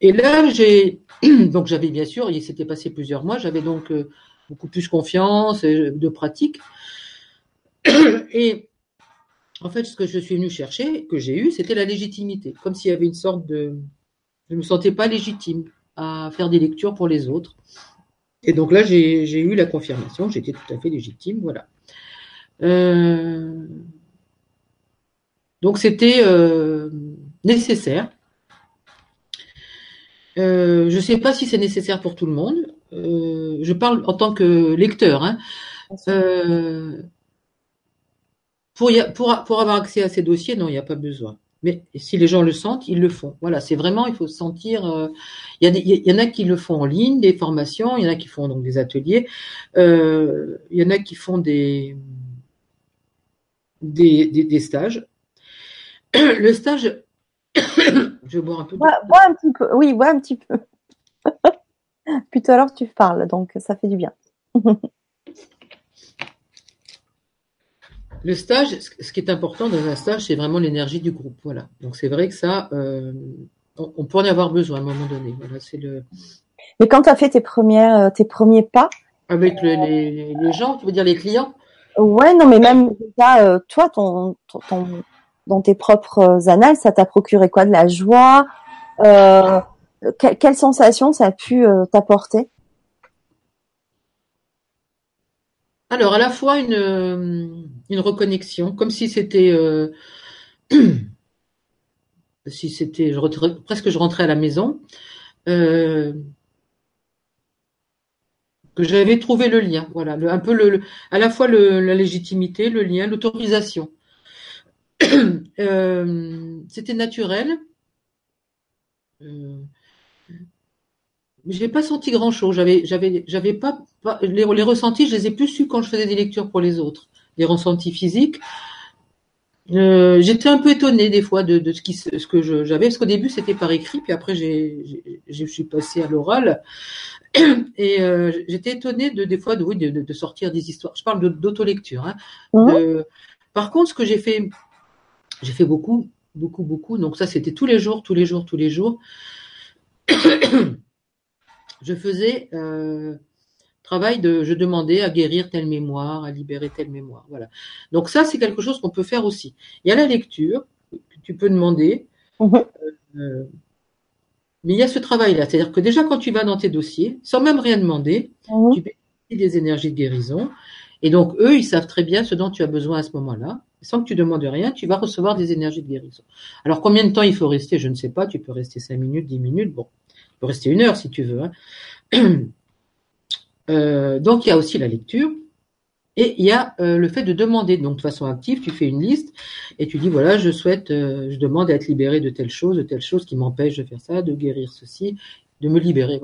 Et là, j'ai donc j'avais bien sûr, il s'était passé plusieurs mois, j'avais donc euh, beaucoup plus confiance et de pratique. Et en fait, ce que je suis venue chercher, que j'ai eu, c'était la légitimité, comme s'il y avait une sorte de, je me sentais pas légitime à faire des lectures pour les autres. Et donc là, j'ai eu la confirmation, j'étais tout à fait légitime, voilà. Euh, donc c'était euh, nécessaire. Euh, je ne sais pas si c'est nécessaire pour tout le monde. Euh, je parle en tant que lecteur. Hein. Euh, pour, y a- pour, a- pour avoir accès à ces dossiers, non, il n'y a pas besoin. Mais si les gens le sentent, ils le font. Voilà, c'est vraiment, il faut se sentir. Il y, en a qui le font en ligne, des formations, il y en a qui font donc des ateliers, il y en a qui font des, des, des, des stages. Le stage, je vais boire un peu. de- Bois, bois un petit peu. Oui, bois un petit peu. Puis tout à l'heure, tu parles, donc ça fait du bien. Le stage, ce qui est important dans un stage, c'est vraiment l'énergie du groupe. Voilà. Donc c'est vrai que ça, euh, on, on peut en avoir besoin à un moment donné. Voilà, c'est le Mais quand tu as fait tes premiers, euh, tes premiers pas, avec le- les, les gens, tu veux dire les clients? ouais, non, mais même déjà, euh, toi, ton, ton, ton- dans tes propres annales, ça t'a procuré quoi De la joie euh, que- Quelle sensation ça a pu euh, t'apporter? Alors à la fois une euh, une reconnexion, comme si c'était euh, si c'était presque je rentrais à la maison, euh, que j'avais trouvé le lien. Voilà, un peu le, à la fois la légitimité, le lien, l'autorisation. Euh, c'était naturel. Euh, mais j'ai pas senti grand chose. J'avais, j'avais, j'avais pas, pas- les, les ressentis, je les ai plus su quand je faisais des lectures pour les autres. Les ressentis physiques. Euh, j'étais un peu étonnée des fois de, de ce, qui, ce que je- j'avais, parce qu'au début c'était par écrit, puis après j'ai, je suis passée à l'oral, et euh, j'étais étonnée de des fois de, oui, de, sortir des histoires. Je parle d'autolecture. Hein, de- Par contre, ce que j'ai fait, j'ai fait beaucoup, beaucoup, beaucoup. Donc ça, c'était tous les jours, tous les jours, tous les jours. je faisais euh, travail de, je demandais à guérir telle mémoire, à libérer telle mémoire. Voilà. Donc ça, c'est quelque chose qu'on peut faire aussi. Il y a la lecture que tu peux demander, Mhm. euh, mais il y a ce travail-là. C'est-à-dire que déjà, quand tu vas dans tes dossiers, sans même rien demander, Mhm. tu bénéficies des énergies de guérison. Et donc, eux, ils savent très bien ce dont tu as besoin à ce moment-là. Sans que tu demandes rien, tu vas recevoir des énergies de guérison. Alors, combien de temps il faut rester Je ne sais pas. Tu peux rester 5 minutes, 10 minutes. Bon, tu peux rester une heure si tu veux. hein. Euh, donc, il y a aussi la lecture. Et il y a euh, le fait de demander. Donc, de façon active, tu fais une liste et tu dis, voilà, je souhaite, euh, je demande à être libéré de telle chose, de telle chose qui m'empêche de faire ça, de guérir ceci, de me libérer.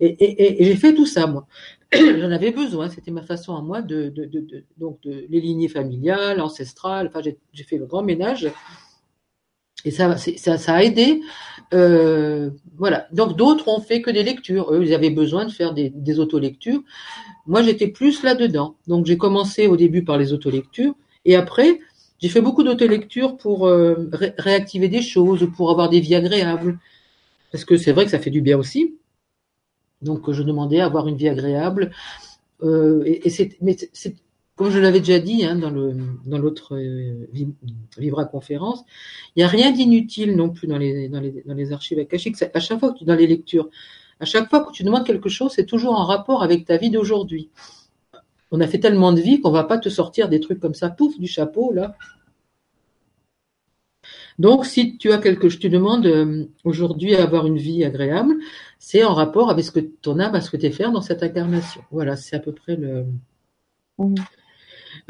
Et j'ai fait tout ça, moi. J'en avais besoin. C'était ma façon à moi de, de, de, de- donc de les lignées familiales, ancestrales. Enfin, j'ai fait le grand ménage. Et ça, ça, ça a aidé. Euh, voilà. Donc d'autres ont fait que des lectures. Eux, ils avaient besoin de faire des, des autolectures. Moi, j'étais plus là-dedans. Donc j'ai commencé au début par les autolectures. Et après, J'ai fait beaucoup d'autolecture pour euh, réactiver des choses, pour avoir des vies agréables. Parce que c'est vrai que ça fait du bien aussi. Donc je demandais à avoir une vie agréable. Euh, et, c'est, mais c'est, comme je l'avais déjà dit hein, dans le dans l'autre euh, Vibra conférence, il n'y a rien d'inutile non plus dans les dans les dans les archives akashiques. À chaque fois que tu dans les lectures, à chaque fois que tu demandes quelque chose, c'est toujours en rapport avec ta vie d'aujourd'hui. On a fait tellement de vie qu'on va pas te sortir des trucs comme ça, pouf, du chapeau là. Donc, si tu as quelque chose, tu demandes euh, aujourd'hui à avoir une vie agréable, c'est en rapport avec ce que ton âme a souhaité faire dans cette incarnation. Voilà, c'est à peu près le. Mmh.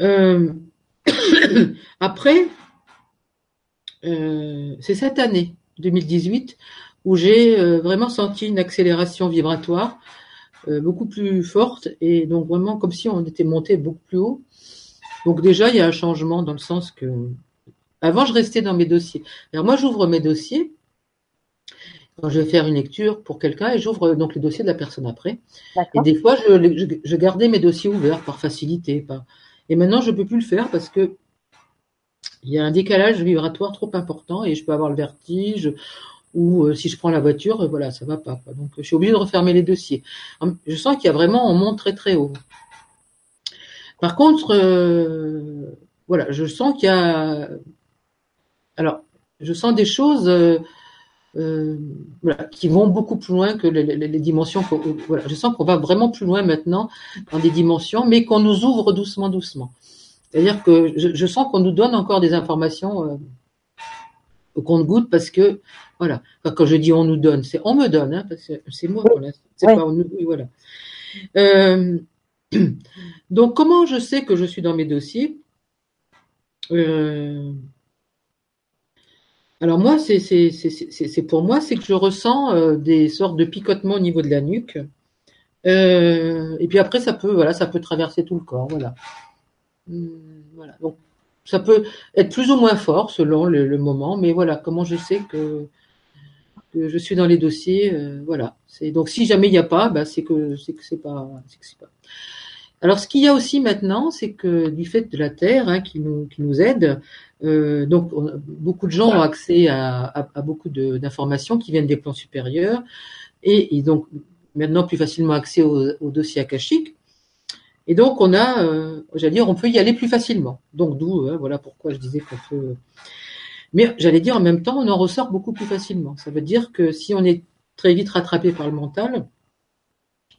Euh, après, euh, c'est cette année 2018 où j'ai vraiment senti une accélération vibratoire beaucoup plus forte et donc vraiment comme si on était monté beaucoup plus haut. Donc déjà, il y a un changement dans le sens que avant, je restais dans mes dossiers. Alors moi, j'ouvre mes dossiers quand je vais faire une lecture pour quelqu'un et j'ouvre donc les dossiers de la personne après. Et des fois, je, gardais mes dossiers ouverts par facilité. Et maintenant, je ne peux plus le faire parce que il y a un décalage vibratoire trop important et je peux avoir le vertige ou euh, si je prends la voiture, voilà, ça va pas. Donc, je suis obligée de refermer les dossiers. Je sens qu'il y a vraiment, on monte très très haut. Par contre, euh, voilà, je sens qu'il y a alors, je sens des choses euh, euh, qui vont beaucoup plus loin que les, dimensions. Voilà, je sens qu'on va vraiment plus loin maintenant dans des dimensions, mais qu'on nous ouvre doucement, doucement. C'est-à-dire que je, sens qu'on nous donne encore des informations euh, au compte-goutte parce que, voilà, quand je dis on nous donne, c'est on me donne, hein, parce que c'est moi, voilà, c'est pas on nous, voilà. donc, comment je sais que je suis dans mes dossiers? Alors moi, c'est pour moi, c'est que je ressens euh, des sortes de picotements au niveau de la nuque. Euh, et puis après, ça peut, voilà, ça peut traverser tout le corps, voilà. Hum, voilà. Donc, ça peut être plus ou moins fort selon le, moment, mais voilà, comment je sais que, je suis dans les dossiers, euh, voilà. Donc si jamais il n'y a pas, bah, c'est que c'est que c'est pas, c'est pas. Alors, ce qu'il y a aussi maintenant, c'est que du fait de la Terre hein, qui, nous, qui nous aide, euh, donc beaucoup de gens ont accès à, à, beaucoup d'informations qui viennent des plans supérieurs et ils ont maintenant plus facilement accès aux, aux dossiers akashiques. Et donc on a, euh, j'allais dire, on peut y aller plus facilement. Donc d'où, hein, voilà pourquoi je disais qu'on peut. Mais j'allais dire en même temps, on en ressort beaucoup plus facilement. Ça veut dire que si on est très vite rattrapé par le mental,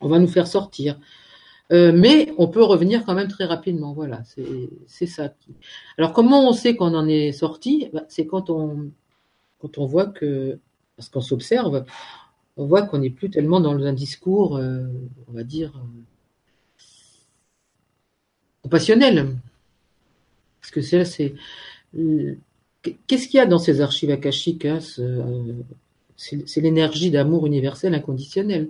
on va nous faire sortir. Euh, mais on peut revenir quand même très rapidement. Voilà, c'est ça. Alors comment on sait qu'on en est sorti? Bah, C'est quand on quand on voit que parce qu'on s'observe, on voit qu'on n'est plus tellement dans un discours, euh, on va dire, euh, compassionnel. Parce que c'est c'est qu'est-ce qu'il y a dans ces archives akashiques hein, C'est l'énergie d'amour universel inconditionnel.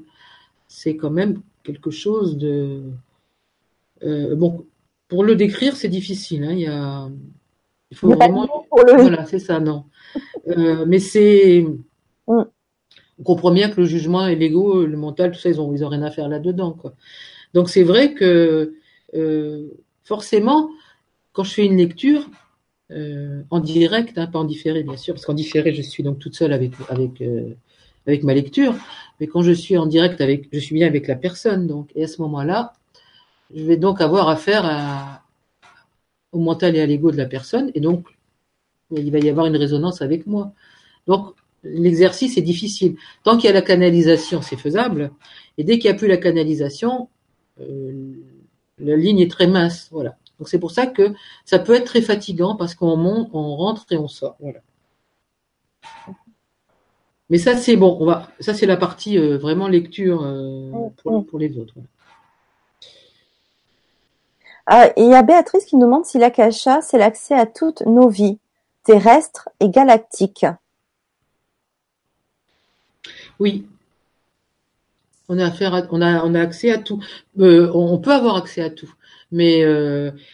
C'est quand même quelque chose de euh, bon pour le décrire c'est difficile hein, il y a il faut vraiment voilà c'est ça non euh, mais c'est mm. on comprend bien que le jugement et l'ego le mental tout ça ils ont ils ont rien à faire là dedans quoi donc c'est vrai que euh, forcément quand je fais une lecture en direct, hein, pas en différé bien sûr, parce qu'en différé je suis donc toute seule avec avec avec ma lecture, mais quand je suis en direct avec, je suis bien avec la personne, donc, et à ce moment-là, je vais donc avoir affaire à, au mental et à l'ego de la personne, et donc, il va y avoir une résonance avec moi. Donc, l'exercice est difficile. Tant qu'il y a la canalisation, c'est faisable, et dès qu'il n'y a plus la canalisation, euh, la ligne est très mince, voilà. Donc c'est pour ça que ça peut être très fatigant parce qu'on monte, on rentre et on sort, voilà. Mais ça, c'est bon. On va, ça, c'est la partie euh, vraiment lecture euh, pour, les autres. Ah, il y a Béatrice qui nous demande si l'akasha, c'est l'accès à toutes nos vies, terrestres et galactiques. Oui. On a, affaire on a, on a accès à tout. Euh, on peut avoir accès à tout. Mais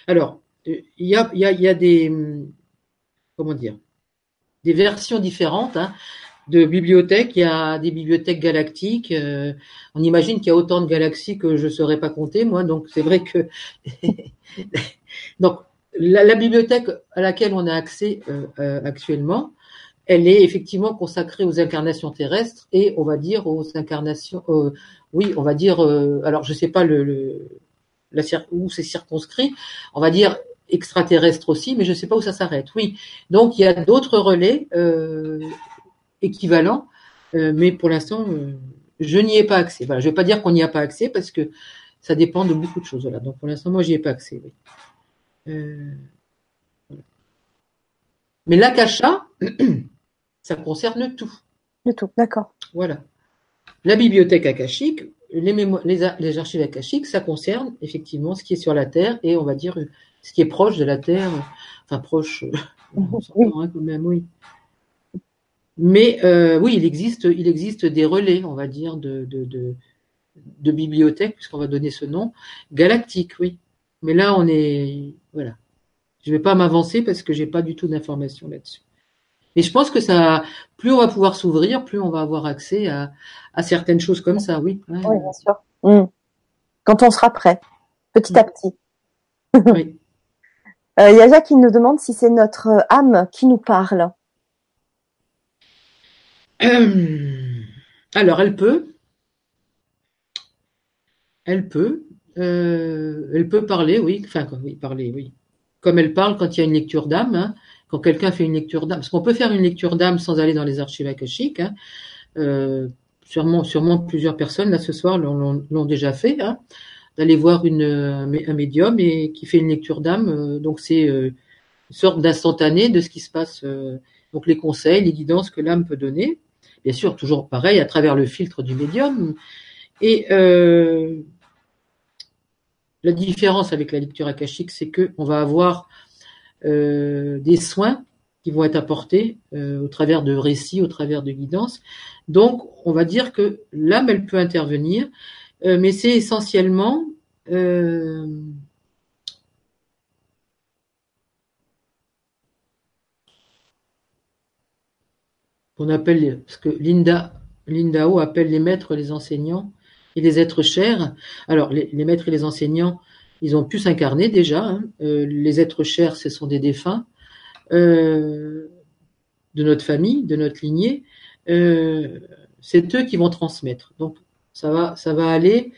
alors, il y a, y, y a des. Comment dire Des versions différentes. Hein de bibliothèques. Il y a des bibliothèques galactiques. Euh, on imagine qu'il y a autant de galaxies que je ne saurais pas compter, moi. Donc, c'est vrai que. donc, la, bibliothèque à laquelle on a accès actuellement, elle est effectivement consacrée aux incarnations terrestres et on va dire aux incarnations, oui, on va dire, alors je sais pas le, la, où c'est circonscrit, on va dire extraterrestre aussi, mais je ne sais pas où ça s'arrête. Oui, donc il y a d'autres relais euh, équivalents, euh, mais pour l'instant, euh, je n'y ai pas accès. Voilà, je ne vais pas dire qu'on n'y a pas accès parce que ça dépend de beaucoup de choses. Voilà. Donc pour l'instant, moi, j'y ai pas accès. Oui. Mais l'akasha, ça concerne tout. De tout, d'accord. Voilà. La bibliothèque akashique, les, les, les, archives akashiques, ça concerne effectivement ce qui est sur la Terre et on va dire ce qui est proche de la Terre, enfin proche, on s'entend hein, quand même, oui. Mais euh, oui, il existe, il existe des relais, on va dire, de, de, de, de bibliothèques, puisqu'on va donner ce nom, galactique, oui. Mais là, on est, voilà. Je ne vais pas m'avancer parce que j'ai pas du tout d'informations là-dessus. Mais je pense que ça, plus on va pouvoir s'ouvrir, plus on va avoir accès à, à certaines choses comme ça, oui. Oui, bien sûr. Hmm. Quand on sera prêt, petit à petit. Oui. Il y a Jacques qui nous demande si c'est notre âme qui nous parle. alors, elle peut. Elle peut. Euh, elle peut parler, oui. Enfin, oui, parler, oui. Comme elle parle quand il y a une lecture d'âme, hein. quand quelqu'un fait une lecture d'âme. Parce qu'on peut faire une lecture d'âme sans aller dans les archives akashiques. Hein. Euh, sûrement, sûrement plusieurs personnes, là, ce soir, l'ont déjà fait. Hein d'aller voir une, un médium et qui fait une lecture d'âme. Euh, donc c'est euh, une sorte d'instantané de ce qui se passe. Euh, donc les conseils, les guidances que l'âme peut donner. Bien sûr, toujours pareil, à travers le filtre du médium. Et la différence avec la lecture akashique, c'est que on va avoir des soins qui vont être apportés au travers de récits, au travers de guidances. Donc, on va dire que l'âme, elle peut intervenir, euh, mais c'est essentiellement qu'on appelle ce que Linda Lindao appelle les maîtres, les enseignants et les êtres chers. Alors les, maîtres et les enseignants, ils ont pu s'incarner déjà. Hein. Euh, les êtres chers, ce sont des défunts de notre famille, de notre lignée. c'est eux qui vont transmettre. Donc ça va, ça va aller,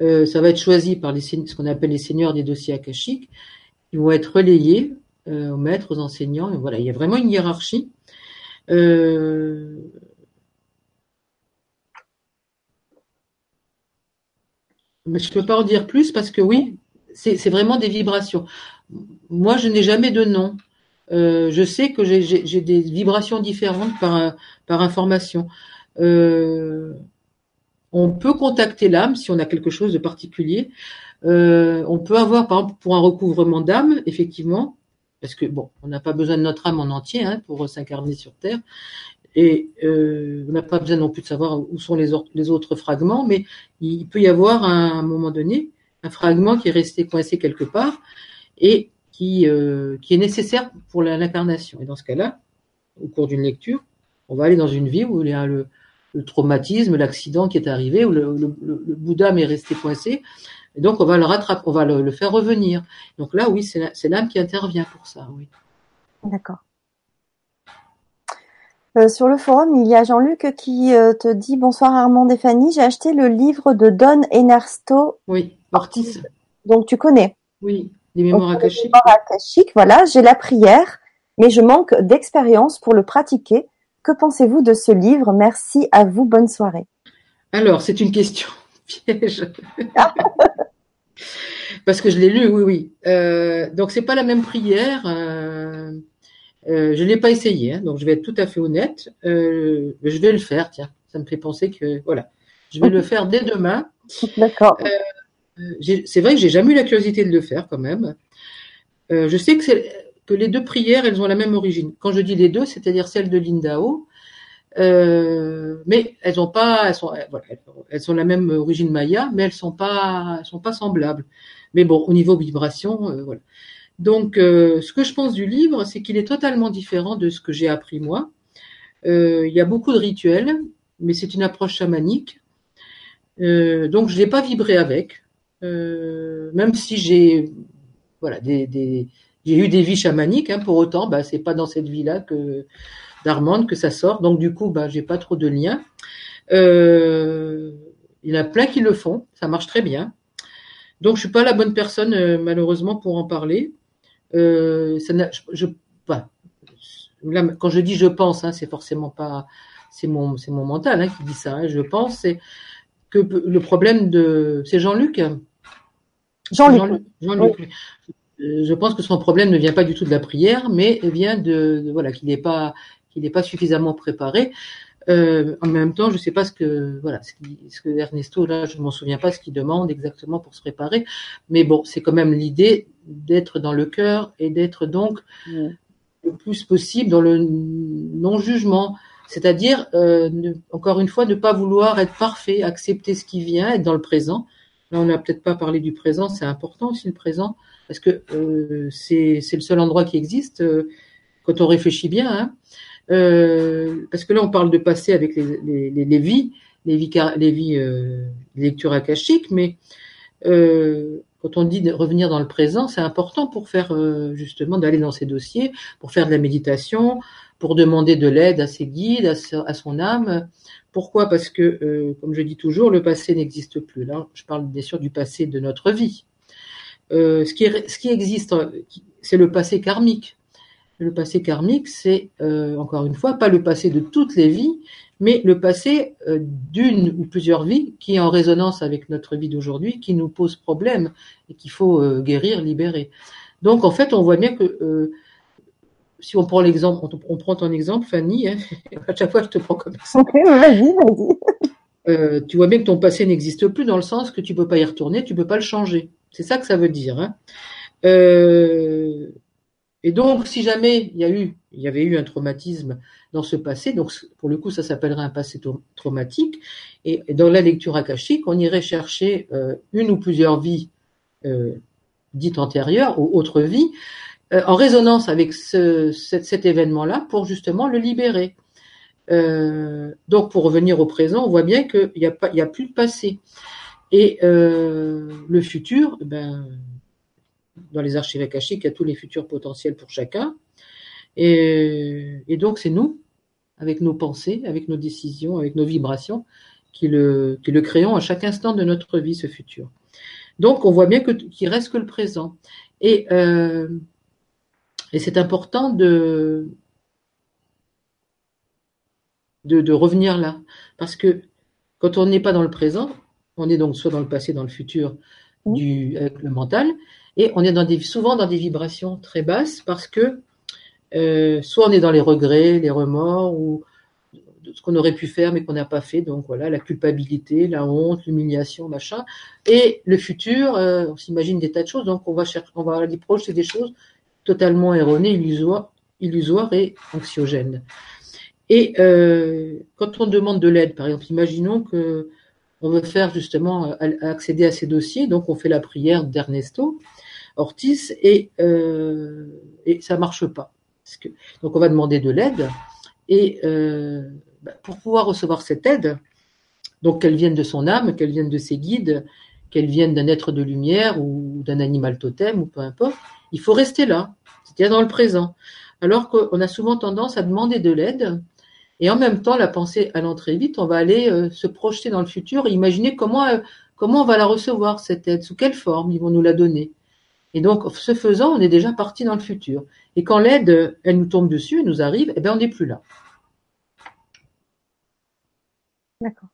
euh, ça va être choisi par ce qu'on appelle les seigneurs des dossiers akashiques. Ils vont être relayés euh, aux maîtres, aux enseignants. Voilà, il y a vraiment une hiérarchie. Euh, mais je ne peux pas en dire plus parce que oui, c'est vraiment des vibrations. Moi, je n'ai jamais de nom. je sais que j'ai des vibrations différentes par, par information. Euh, on peut contacter l'âme si on a quelque chose de particulier. Euh, on peut avoir, par exemple, pour un recouvrement d'âme, effectivement, parce que bon, on n'a pas besoin de notre âme en entier hein, pour s'incarner sur Terre, et euh, on n'a pas besoin non plus de savoir où sont les, autres fragments, mais il peut y avoir à un moment donné un fragment qui est resté coincé quelque part et qui, euh, qui est nécessaire pour l'incarnation. Et dans ce cas-là, au cours d'une lecture, on va aller dans une vie où il y a le, traumatisme, l'accident qui est arrivé, où le, le, le, Bouddha est resté coincé. Et donc on va le rattraper, on va le, faire revenir. Donc là, oui, c'est l'âme qui intervient pour ça, oui. D'accord. Euh, sur le forum, il y a Jean-Luc qui euh, te dit bonsoir Armand et Fanny, j'ai acheté le livre de Don Enarsto. Oui, Ortiz. Donc tu connais. Oui, les mémoires akashiques. Les mémoires akashiques, voilà, j'ai la prière, mais je manque d'expérience pour le pratiquer. Que pensez-vous de ce livre? Merci à vous, bonne soirée. Alors, c'est une question piège. Parce que je l'ai lu, oui, oui. Euh, donc, c'est pas la même prière. Euh, euh, je l'ai pas essayé, hein, donc je vais être tout à fait honnête. Euh, je vais le faire, tiens. Ça me fait penser que, voilà. Je vais le faire dès demain. D'accord. c'est vrai que j'ai jamais eu la curiosité de le faire, quand même. je sais que que les deux prières, elles ont la même origine. Quand je dis les deux, c'est-à-dire celle de Lindao, euh, mais elles ont pas, elles sont, voilà, elles ont la même origine maya, mais elles sont pas, elles sont pas semblables. Mais bon, au niveau vibration, euh, voilà. Donc, euh, ce que je pense du livre, c'est qu'il est totalement différent de ce que j'ai appris moi. Euh, il y a beaucoup de rituels, mais c'est une approche chamanique. donc, je l'ai pas vibré avec, même si j'ai, voilà, des, des j'ai eu des vies chamaniques, hein, pour autant, bah, c'est pas dans cette vie-là que d'Armande que ça sort. Donc du coup, bah, j'ai pas trop de liens. Euh, il y en a plein qui le font, ça marche très bien. Donc je suis pas la bonne personne euh, malheureusement pour en parler. Euh, ça je, bah, là, quand je dis je pense, hein, c'est forcément pas, c'est mon, c'est mon mental hein, qui dit ça. Hein, je pense, c'est que le problème de, c'est Jean-Luc. Jean-Luc. Jean-Luc. Je pense que son problème ne vient pas du tout de la prière, mais vient de, de voilà qu'il n'est pas qu'il n'est pas suffisamment préparé. Euh, en même temps, je ne sais pas ce que voilà ce, que Ernesto là, je ne m'en souviens pas ce qu'il demande exactement pour se préparer, mais bon, c'est quand même l'idée d'être dans le cœur et d'être donc le plus possible dans le non jugement, c'est-à-dire euh, encore une fois ne pas vouloir être parfait, accepter ce qui vient, être dans le présent. Là, on n'a peut-être pas parlé du présent, c'est important aussi le présent parce que euh, c'est le seul endroit qui existe euh, quand on réfléchit bien. Hein. Euh, parce que là, on parle de passé avec les, les, les, les vies, les vies, les vies, euh, lectures akashiques, mais euh, quand on dit de revenir dans le présent, c'est important pour faire euh, justement d'aller dans ces dossiers, pour faire de la méditation, pour demander de l'aide à ses guides, à, son âme. Pourquoi? Parce que, euh, comme je dis toujours, le passé n'existe plus. Là, je parle bien sûr du passé de notre vie. Ce, qui ce qui existe, c'est le passé karmique. Le passé karmique, c'est euh, encore une fois pas le passé de toutes les vies, mais le passé euh, d'une ou plusieurs vies qui est en résonance avec notre vie d'aujourd'hui, qui nous pose problème et qu'il faut euh, guérir, libérer. Donc en fait, on voit bien que si on prend l'exemple, on, prend ton exemple, Fanny, hein, à chaque fois je te prends comme ça. vas-y, vas-y. tu vois bien que ton passé n'existe plus dans le sens que tu peux pas y retourner, tu peux pas le changer. C'est ça que ça veut dire. Hein. Euh, et donc, si jamais il y a eu, il y avait eu un traumatisme dans ce passé, donc pour le coup, ça s'appellerait un passé traumatique. Et, dans la lecture akashique, on irait chercher euh, une ou plusieurs vies euh, dites antérieures ou autres vies euh, en résonance avec ce, cet, cet événement-là pour justement le libérer. Euh, donc, pour revenir au présent, on voit bien qu'il n'y a a plus de passé. Et euh, le futur, ben dans les archives akashiques, il y a tous les futurs potentiels pour chacun. Et, donc, c'est nous, avec nos pensées, avec nos décisions, avec nos vibrations, qui le, qui le créons à chaque instant de notre vie, ce futur. Donc, on voit bien qu'il reste que le présent. Et, euh, et c'est important de, de, de, revenir là. Parce que quand on n'est pas dans le présent, on est donc soit dans le passé, dans le futur, du, avec le mental, et on est dans des, souvent dans des vibrations très basses parce que euh, soit on est dans les regrets, les remords ou ce qu'on aurait pu faire mais qu'on n'a pas fait. Donc voilà, la culpabilité, la honte, l'humiliation, machin. Et le futur, euh, on s'imagine des tas de choses. Donc on va chercher, on va aller projeter des choses totalement erronées, illusoires, illusoires et anxiogènes. Et euh, quand on demande de l'aide, par exemple, imaginons que on veut faire justement accéder à ces dossiers, donc on fait la prière d'Ernesto. Ortiz et, euh, et ça marche pas. donc on va demander de l'aide et euh, bah, pour pouvoir recevoir cette aide, donc qu'elle vienne de son âme, qu'elle vienne de ses guides, qu'elle vienne d'un être de lumière ou d'un animal totem ou peu importe, il faut rester là, c'est-à-dire dans le présent. Alors qu'on a souvent tendance à demander de l'aide et en même temps la pensée allant très vite, on va aller euh, se projeter dans le futur et imaginer comment euh, comment on va la recevoir cette aide, sous quelle forme ils vont nous la donner. Et donc, ce faisant, on est déjà parti dans le futur. Et quand l'aide, elle nous tombe dessus, elle nous arrive, eh bien, on n'est plus là. D'accord.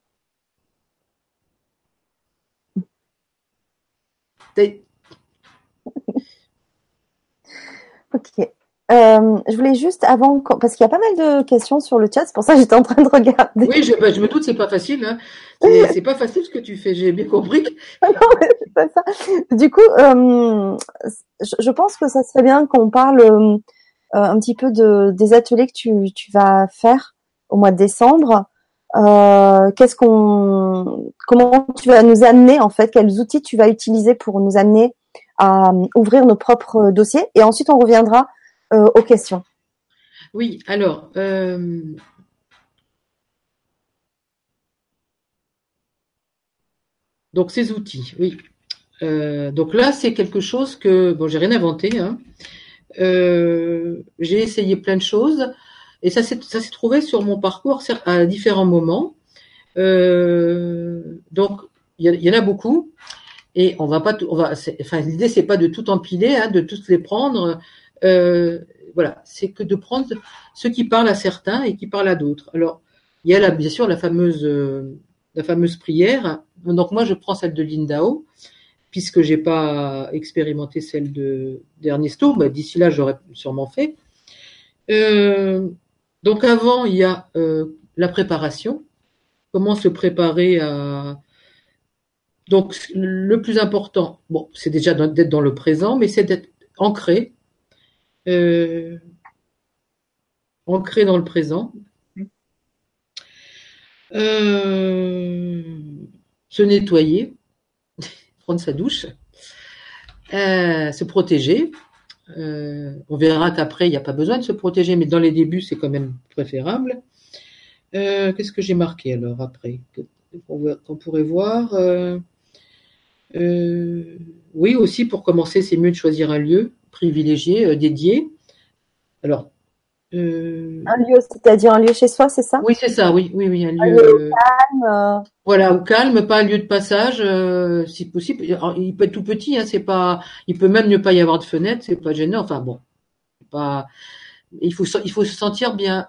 ok. Euh, je voulais juste avant, parce qu'il y a pas mal de questions sur le chat, c'est pour ça que j'étais en train de regarder. Oui, je, bah, je me doute, c'est pas facile. Hein. C'est pas facile ce que tu fais, j'ai bien compris. non, mais ça. Du coup, euh, je pense que ça serait bien qu'on parle euh, un petit peu de, des ateliers que tu, tu vas faire au mois de décembre. Euh, qu'est-ce qu'on, comment tu vas nous amener en fait, quels outils tu vas utiliser pour nous amener à ouvrir nos propres dossiers, et ensuite on reviendra aux questions. Oui, alors, euh, donc ces outils, oui. Euh, donc là, c'est quelque chose que, bon, j'ai rien inventé, hein. Euh, j'ai essayé plein de choses et ça s'est ça s'est trouvé sur mon parcours à différents moments. Euh, donc il y, en a beaucoup et on va pas tout, on va enfin l'idée c'est pas de tout empiler hein, de tous les prendre euh, voilà c'est que de prendre ce qui parle à certains et qui parle à d'autres. Alors il y a la, bien sûr la fameuse euh, la fameuse prière. Donc moi je prends celle de Lindao puisque j'ai pas expérimenté celle de d'Ernesto bah, d'ici là j'aurais sûrement fait. Euh, donc avant il y a euh, la préparation. Comment se préparer à donc le plus important, bon, c'est déjà d'être dans le présent, mais c'est d'être ancré, euh, ancré dans le présent. Euh, se nettoyer, prendre sa douche, euh, se protéger. on verra qu'après, il n'y a pas besoin de se protéger, mais dans les débuts, c'est quand même préférable. Qu'est-ce que j'ai marqué alors après qu'on pourrait voir euh, oui, aussi pour commencer, c'est mieux de choisir un lieu privilégié, euh, dédié. Alors, euh, un lieu, c'est-à-dire un lieu chez soi, c'est ça? Oui, c'est ça. Oui, oui, oui, un lieu, calme. Voilà, au calme, pas un lieu de passage, si possible. il peut être tout petit, hein, c'est pas. Il peut même ne pas y avoir de fenêtre, c'est pas gênant. Enfin bon, pas. Il faut, il faut se sentir bien.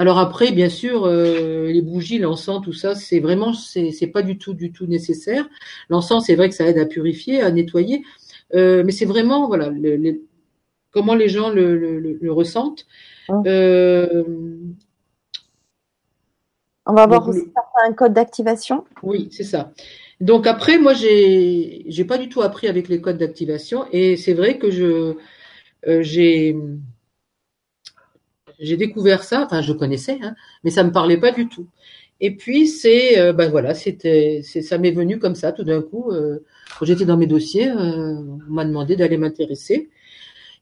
Alors après, bien sûr, euh, les bougies, l'encens, tout ça, c'est vraiment, c'est, c'est pas du tout, du tout nécessaire. L'encens, c'est vrai que ça aide à purifier, à nettoyer, euh, mais c'est vraiment, voilà, comment les gens le, ressentent. Euh, On va avoir aussi un code d'activation. Oui, c'est ça. Donc après, moi, j'ai, j'ai pas du tout appris avec les codes d'activation, et c'est vrai que je, j'ai j'ai découvert ça, enfin je connaissais, hein, mais ça me parlait pas du tout. Et puis c'est, euh, ben voilà, c'était, c'est, ça m'est venu comme ça tout d'un coup. Euh, quand j'étais dans mes dossiers, euh, on m'a demandé d'aller m'intéresser.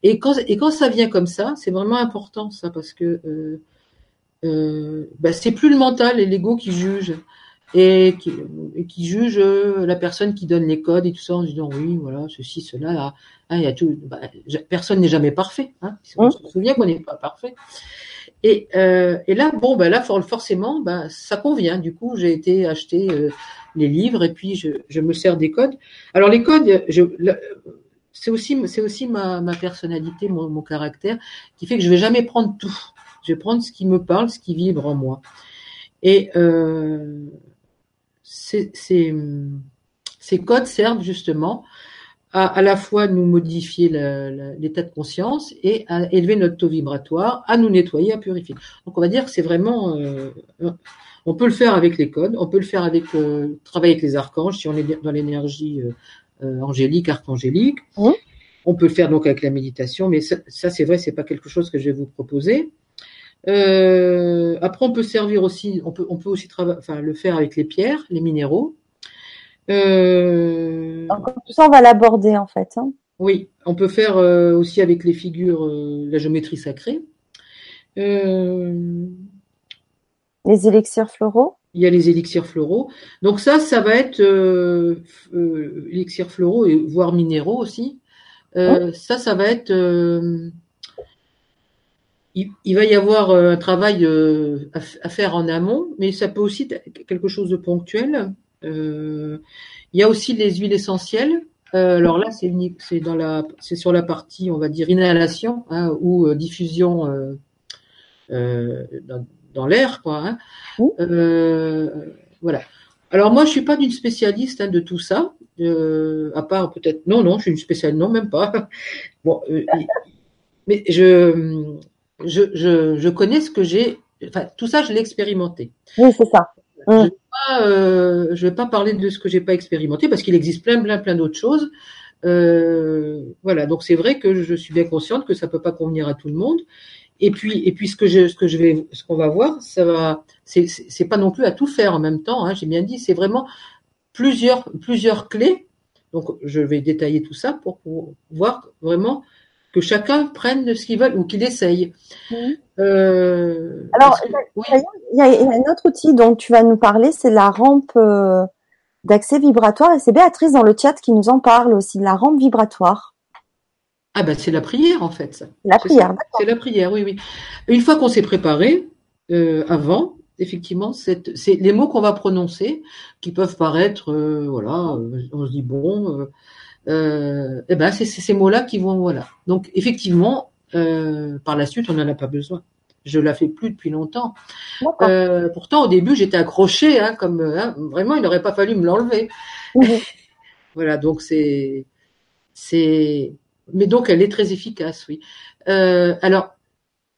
Et quand, et quand ça vient comme ça, c'est vraiment important ça parce que ben, c'est plus le mental et l'ego qui juge et qui, et qui juge la personne qui donne les codes et tout ça en disant oui voilà ceci cela hein, il y a tout bah, personne n'est jamais parfait hein, on se souvient qu'on n'est pas parfait et, euh, et là bon ben là forcément ben ça convient. Du coup j'ai été acheter euh, les livres et puis je, me sers des codes. Alors les codes c'est aussi aussi ma, personnalité mon, caractère qui fait que je vais jamais prendre tout. Je vais prendre ce qui me parle ce qui vibre en moi. Et euh, ces, codes servent justement à à la fois nous modifier l'état de conscience et à élever notre taux vibratoire, à nous nettoyer, à purifier. Donc on va dire que c'est vraiment, euh, on peut le faire avec les codes, on peut le faire avec euh, travailler avec les archanges si on est dans l'énergie euh, angélique, archangélique. On peut le faire donc avec la méditation, mais ça, ça c'est vrai, c'est pas quelque chose que je vais vous proposer. Euh, après, on peut servir aussi, on peut, on peut aussi enfin, le faire avec les pierres, les minéraux. Euh, tout ça, on va l'aborder en fait. Hein. Oui, on peut faire euh, aussi avec les figures, euh, la géométrie sacrée. Les élixirs floraux. Il y a les élixirs floraux. Donc ça, ça va être élixirs floraux et voire minéraux aussi. Ça, ça va être il, va y avoir un travail à, faire en amont, mais ça peut aussi être quelque chose de ponctuel. Euh, il y a aussi les huiles essentielles. alors là, c'est c'est dans la, c'est sur la partie, on va dire inhalation hein, ou diffusion dans, l'air, quoi. Hein. voilà. Alors moi, je suis pas d'une spécialiste hein, de tout ça, à part peut-être. Non, non, je suis une spécialiste, non, même pas. Bon, mais je je, je, je connais ce que j'ai. Enfin, tout ça, je l'ai expérimenté. Oui, c'est ça. Je ne vais, euh, vais, pas parler de ce que j'ai pas expérimenté parce qu'il existe plein, plein, plein d'autres choses. Euh, voilà, donc c'est vrai que je suis bien consciente que ça peut pas convenir à tout le monde. Et puis, et puis ce que je, ce que je vais, ce qu'on va voir, ça va, c'est pas non plus à tout faire en même temps. Hein, j'ai bien dit, c'est vraiment plusieurs, plusieurs clés. Donc, je vais détailler tout ça pour, pour voir vraiment que chacun prenne ce qu'il veut ou qu'il essaye. Euh, Alors, il, y a, un autre outil dont tu vas nous parler, c'est la rampe euh, d'accès vibratoire. Et c'est Béatrice dans le chat qui nous en parle aussi, la rampe vibratoire. Ah ben c'est la prière en fait. Ça. La prière, C'est la prière, oui, oui. Une fois qu'on s'est préparé euh, avant, effectivement, c'est les mots qu'on va prononcer qui peuvent paraître, voilà, on se dit bon, euh, eh ben c'est ces mots-là qui vont, voilà. Donc effectivement, par la suite, on n'en a pas besoin. Je la fais plus depuis longtemps. pourtant, au début, j'étais accrochée, hein, comme hein, vraiment, il n'aurait pas fallu me l'enlever. voilà, donc c'est, c'est, mais donc elle est très efficace, oui. alors,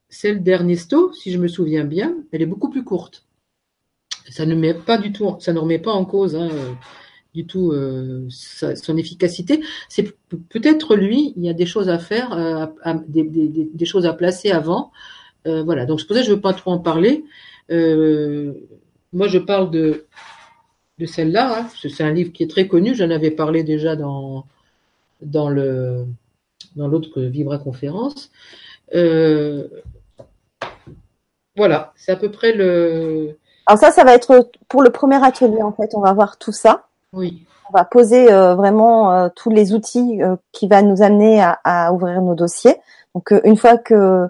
celle d'Ernesto, si je me souviens bien, elle est beaucoup plus courte. Ça ne met pas du tout, ça ne remet pas en cause hein, euh, du tout euh, son efficacité. C'est peut-être lui, il y a des choses à faire, euh, des, choses à placer avant. voilà. Donc que je veux pas trop en parler. moi, je parle de de celle-là. Hein, c'est un livre qui est très connu. J'en avais parlé déjà dans dans le dans l'autre Vibra conférence. Voilà, c'est à peu près le. Alors ça, ça va être pour le premier atelier en fait. On va voir tout ça. Oui. On va poser euh, vraiment euh, tous les outils euh, qui va nous amener à, ouvrir nos dossiers. Donc une fois que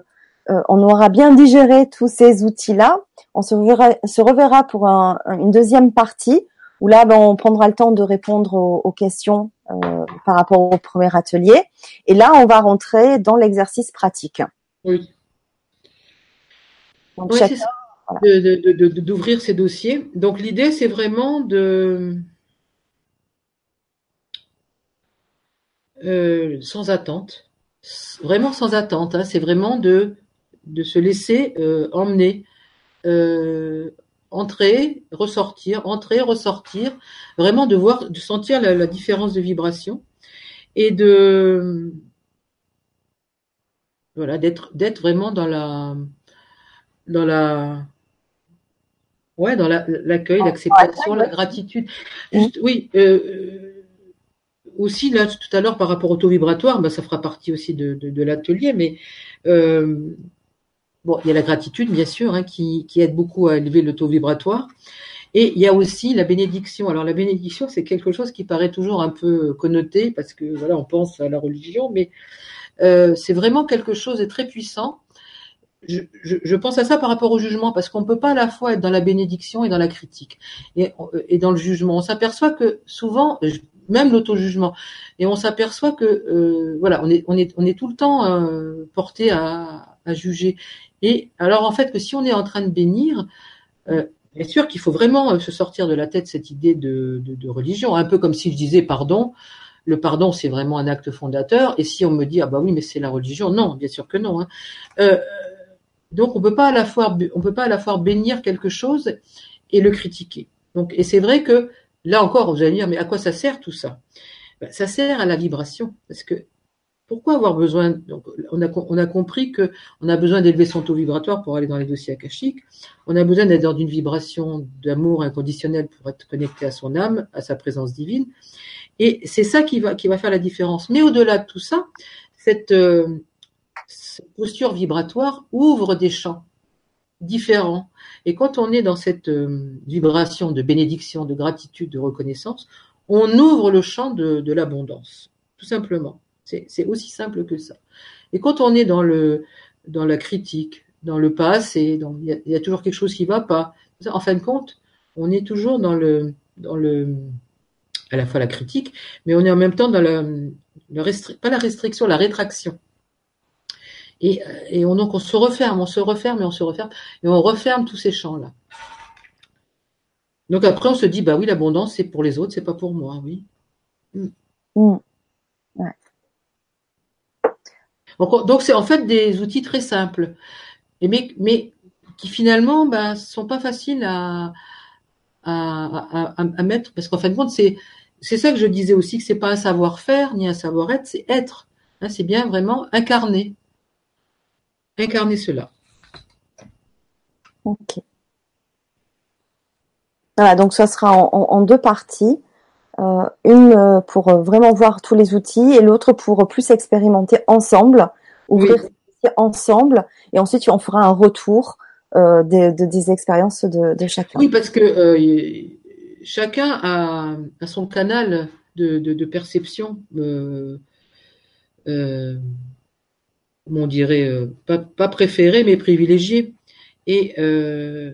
on aura bien digéré tous ces outils-là, on se reverra, se reverra pour une deuxième partie où là, ben, on prendra le temps de répondre aux, aux questions par rapport au premier atelier. Et là, on va rentrer dans l'exercice pratique. Oui d'ouvrir ces dossiers. Donc l'idée, c'est vraiment de euh, sans attente, vraiment sans attente. Hein. c'est vraiment de de se laisser euh, emmener, euh, entrer, ressortir, entrer, ressortir, vraiment de voir, de sentir la, la différence de vibration et de voilà d'être d'être vraiment dans la dans la ouais dans l'accueil, l'acceptation, la gratitude. oui. Euh, euh, aussi là tout à l'heure par rapport au taux vibratoire, bah, ça fera partie aussi de, de, l'atelier, mais euh, bon, il y a la gratitude bien sûr hein, qui, qui aide beaucoup à élever le taux vibratoire. Et il y a aussi la bénédiction. Alors la bénédiction, c'est quelque chose qui paraît toujours un peu connoté parce que voilà, on pense à la religion, mais euh, c'est vraiment quelque chose de très puissant je, je, pense à ça par rapport au jugement, parce qu'on ne peut pas à la fois être dans la bénédiction et dans la critique, et, et dans le jugement. On s'aperçoit que souvent, même l'auto-jugement, et on s'aperçoit que euh, voilà, on est, on est, on est tout le temps euh, porté à, juger. Et alors en fait que si on est en train de bénir, euh, bien sûr qu'il faut vraiment se sortir de la tête cette idée de, religion, un peu comme si je disais pardon. Le pardon, c'est vraiment un acte fondateur. Et si on me dit ah bah oui, mais c'est la religion, non, bien sûr que non. Hein. Donc on peut pas à la fois on peut pas à la fois bénir quelque chose et le critiquer. Donc et c'est vrai que là encore vous allez dire mais à quoi ça sert tout ça? Ben, Ça sert à la vibration parce que pourquoi avoir besoin on a compris que on a besoin d'élever son taux vibratoire pour aller dans les dossiers akashiques. On a besoin d'être dans une vibration d'amour inconditionnel pour être connecté à son âme, à sa présence divine. Et c'est ça qui va qui va faire la différence. Mais au-delà de tout ça, cette euh, cette posture vibratoire ouvre des champs différents. Et quand on est dans cette euh, vibration de bénédiction, de gratitude, de reconnaissance, on ouvre le champ de, l'abondance, tout simplement. C'est aussi simple que ça. Et quand on est dans le dans la critique, dans le passé, il y, a toujours quelque chose qui va pas. En fin de compte, on est toujours dans le dans le à la fois la critique, mais on est en même temps dans la, pas la restriction, la rétraction. Et, et on, donc on se referme, on se referme et on se referme, et on referme tous ces champs-là. Donc après, on se dit, bah oui, l'abondance, c'est pour les autres, c'est pas pour moi, oui. Mm. Mm. Donc c'est en fait des outils très simples, et mais, mais qui finalement bah, sont pas faciles à, à, à, à mettre, parce qu'en fin de compte, c'est c'est ça que je disais aussi, que c'est pas un savoir-faire ni un savoir-être, c'est être. Hein, c'est bien vraiment incarner incarner cela. Ok. Voilà, donc ça sera en, deux parties. Euh, une euh, pour vraiment voir tous les outils et l'autre pour plus expérimenter ensemble, ouvrir ensemble et ensuite on fera un retour euh, des, expériences de, chacun. Oui, parce que chacun a, son canal de, de perception euh, on dirait, euh, pas, préférés, mais privilégiés. Et euh,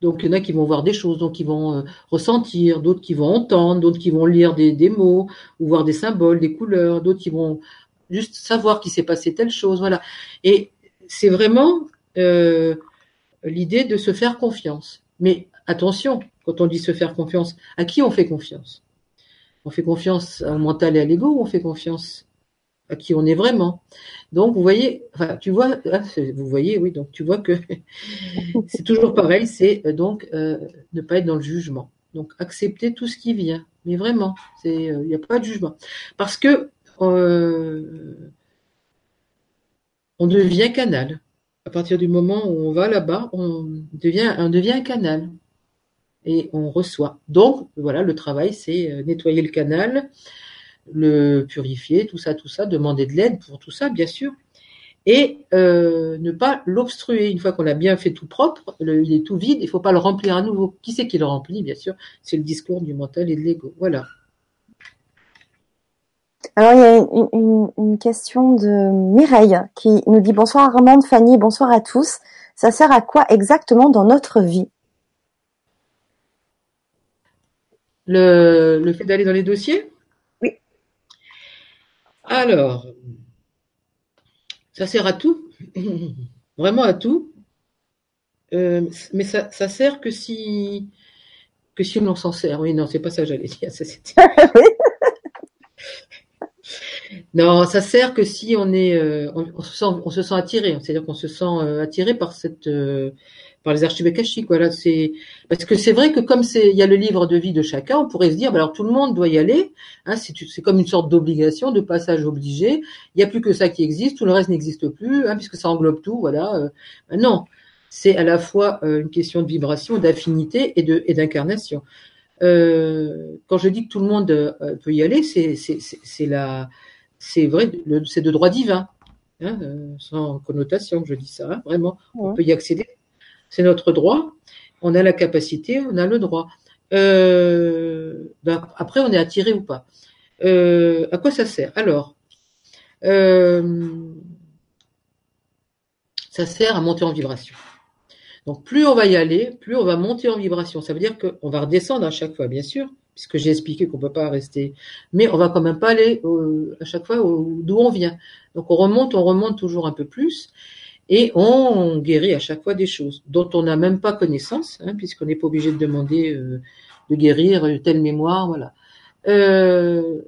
donc il y en a qui vont voir des choses, donc ils vont euh, ressentir, d'autres qui vont entendre, d'autres qui vont lire des, mots ou voir des symboles, des couleurs, d'autres qui vont juste savoir qu'il s'est passé telle chose, voilà. Et c'est vraiment l'idée de se faire confiance. Mais attention, quand on dit se faire confiance, à qui on fait confiance? On fait confiance au mental et à l'ego ou on fait confiance à qui on est vraiment Donc vous voyez, tu vois, ah, vous voyez, oui, donc tu vois que c'est toujours pareil, c'est euh, donc euh, ne pas être dans le jugement. Donc accepter tout ce qui vient, mais vraiment, c'est il n'y a pas de jugement, parce que euh, on devient canal. À partir du moment où on va là-bas, on devient, on devient un canal et on reçoit. Donc voilà, le travail, c'est euh, nettoyer le canal, le purifier, tout ça, tout ça, demander de l'aide pour tout ça, bien sûr, et euh, ne pas l'obstruer. Une fois qu'on a bien fait tout propre, le, il est tout vide, il faut pas le remplir à nouveau. Qui c'est qui le remplit, bien sûr? C'est le discours du mental et de l'ego. Voilà. Alors, il y a une, une, une, question de Mireille qui nous dit bonsoir Armande, Fanny, bonsoir à tous. Ça sert à quoi exactement dans notre vie? Le, le fait d'aller dans les dossiers? Alors, ça sert à tout, vraiment à tout, euh, mais ça, sert que si que si on s'en sert. Oui, non, c'est pas ça que j'allais dire. Ça. Non, ça sert que si on est, euh, on, se sent, on se sent attiré, c'est-à-dire qu'on se sent euh, attiré par cette, par les archives akashiques. Voilà, c'est parce que c'est vrai que comme c'est, il y a le livre de vie de chacun, on pourrait se dire, bah alors tout le monde doit y aller. Hein, c'est, c'est comme une sorte d'obligation, de passage obligé. Il n'y a plus que ça qui existe, tout le reste n'existe plus, hein, puisque ça englobe tout. Voilà. Ben non, c'est à la fois une question de vibration, d'affinité et de et d'incarnation. quand je dis que tout le monde peut y aller, c'est, c'est, c'est la c'est vrai, c'est de droit divin, hein, euh, sans connotation, je dis ça, hein, vraiment, ouais. on peut y accéder. C'est notre droit, on a la capacité, on a le droit. Euh, ben, après, on est attiré ou pas. Euh, à quoi ça sert? Alors, euh, ça sert à monter en vibration. Donc, plus on va y aller, plus on va monter en vibration. Ça veut dire qu'on va redescendre à chaque fois, bien sûr, puisque j'ai expliqué qu'on peut pas rester, mais on va quand même pas aller à chaque fois d'où on vient. Donc on remonte, on remonte toujours un peu plus, et on guérit à chaque fois des choses dont on n'a même pas connaissance, hein, puisqu'on n'est pas obligé de demander euh, de guérir telle mémoire, voilà. Euh,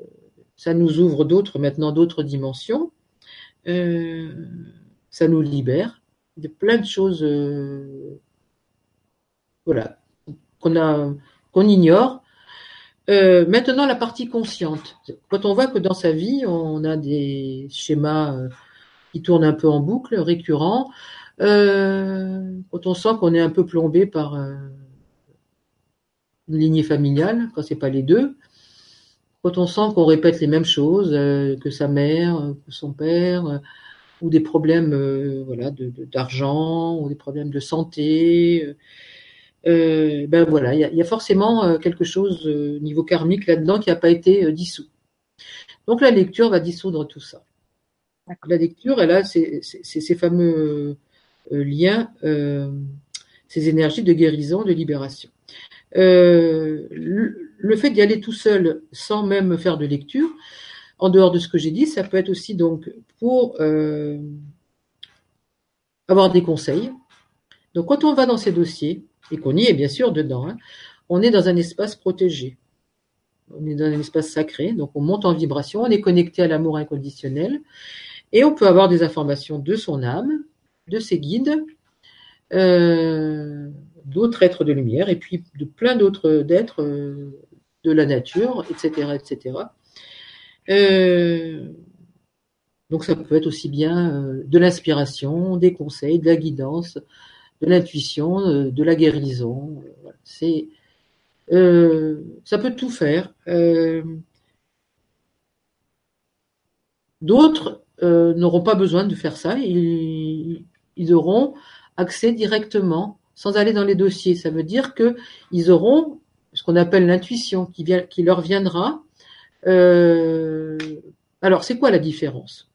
ça nous ouvre d'autres, maintenant d'autres dimensions. Euh, ça nous libère de plein de choses, euh, voilà, qu'on a, qu'on ignore euh, maintenant, la partie consciente. Quand on voit que dans sa vie, on a des schémas euh, qui tournent un peu en boucle, récurrents, euh, quand on sent qu'on est un peu plombé par euh, une lignée familiale, quand c'est pas les deux, quand on sent qu'on répète les mêmes choses euh, que sa mère, que son père, ou des problèmes, voilà, d'argent, de, ou des problèmes de santé ben voilà, il y a, y a, forcément quelque chose euh, niveau karmique là-dedans qui n'a pas été dissous. Donc la lecture va dissoudre tout ça. La lecture, elle a ces, fameux liens, ces énergies de guérison, de libération. Le, le, fait d'y aller tout seul, sans même faire de lecture, en dehors de ce que j'ai dit, ça peut être aussi donc pour avoir des conseils. Donc quand on va dans ces dossiers, et qu'on y est bien sûr dedans, hein, on est dans un espace protégé. On est dans un espace sacré, donc on monte en vibration, on est connecté à l'amour inconditionnel, et on peut avoir des informations de son âme, de ses guides, euh, d'autres êtres de lumière, et puis de plein d'autres d'êtres euh, de la nature, etc., etc. Euh, donc ça peut être aussi bien de l'inspiration, des conseils, de la guidance, de l'intuition, de la guérison. C'est, ça peut tout faire. D'autres euh, n'auront pas besoin de faire ça. Ils, auront accès directement, sans aller dans les dossiers. Ça veut dire que ils auront ce qu'on appelle l'intuition, qui, leur viendra euh, Alors, c'est quoi la différence?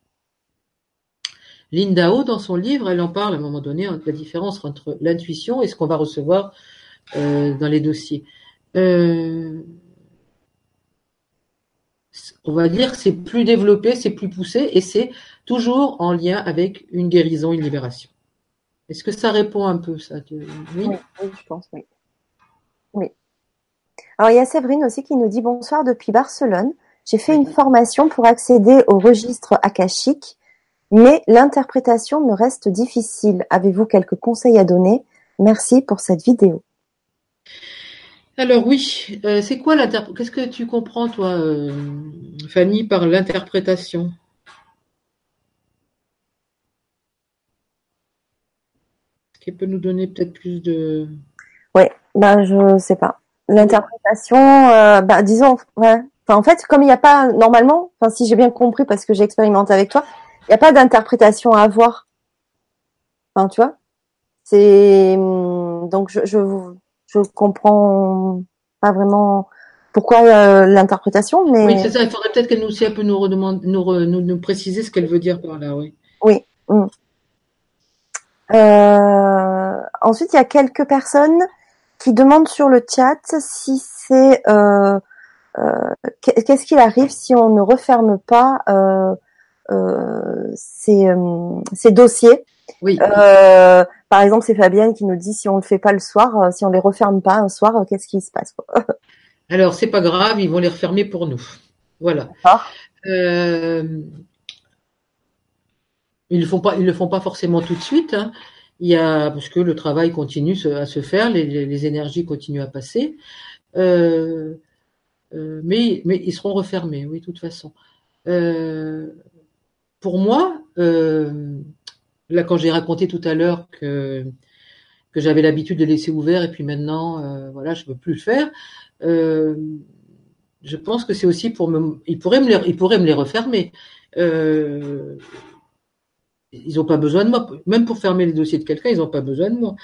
Linda O, dans son livre, elle en parle à un moment donné, la différence entre l'intuition et ce qu'on va recevoir euh, dans les dossiers. On va dire que c'est plus développé, c'est plus poussé, et c'est toujours en lien avec une guérison, une libération. Est-ce que ça répond un peu, ça oui, oui, je pense, oui. Oui. Alors, il y a Séverine aussi qui nous dit bonsoir depuis Barcelone. J'ai fait une formation pour accéder au registre akashique, mais l'interprétation me reste difficile. Avez-vous quelques conseils à donner? Merci pour cette vidéo. Alors oui, euh, c'est quoi l'interprétation Qu'est-ce que tu comprends, toi, euh, Fanny, par l'interprétation? Qu'elle peut nous donner peut-être plus de... Oui, ben je sais pas. L'interprétation, bah, disons, en fait, comme il n'y a pas normalement, enfin, si j'ai bien compris parce que j'ai expérimenté avec toi, il n'y a pas d'interprétation à avoir. Enfin, tu vois, c'est hum, donc je, je je comprends pas vraiment pourquoi euh, l'interprétation, mais oui, c'est ça. Il faudrait peut-être qu'elle nous aussi un peu nous redemande, nous, nous, préciser ce qu'elle veut dire par là, oui. Oui. Hum. Euh, ensuite, il y a quelques personnes qui demandent sur le chat si c'est euh, euh, qu'est-ce qu'il arrive si on ne referme pas euh, euh, ces, ces, dossiers? Oui. Par exemple, c'est Fabienne qui nous dit si on le fait pas le soir, si on les referme pas un soir, qu'est-ce qui se passe? Alors c'est pas grave, ils vont les refermer pour nous. Voilà. Euh, ils le font pas, ils le font pas forcément tout de suite. Hein. Il y a parce que le travail continue à se faire, les, les énergies continuent à passer. Euh, euh, mais, mais ils seront refermés, oui, de toute façon. Euh, pour moi, euh, là, quand j'ai raconté tout à l'heure que j'avais l'habitude de laisser ouvert et puis maintenant, voilà, je peux plus le faire. je pense que c'est aussi pour me, ils pourraient me les, refermer. ils n'ont pas besoin de moi, même pour fermer les dossiers de quelqu'un, ils n'ont pas besoin de moi.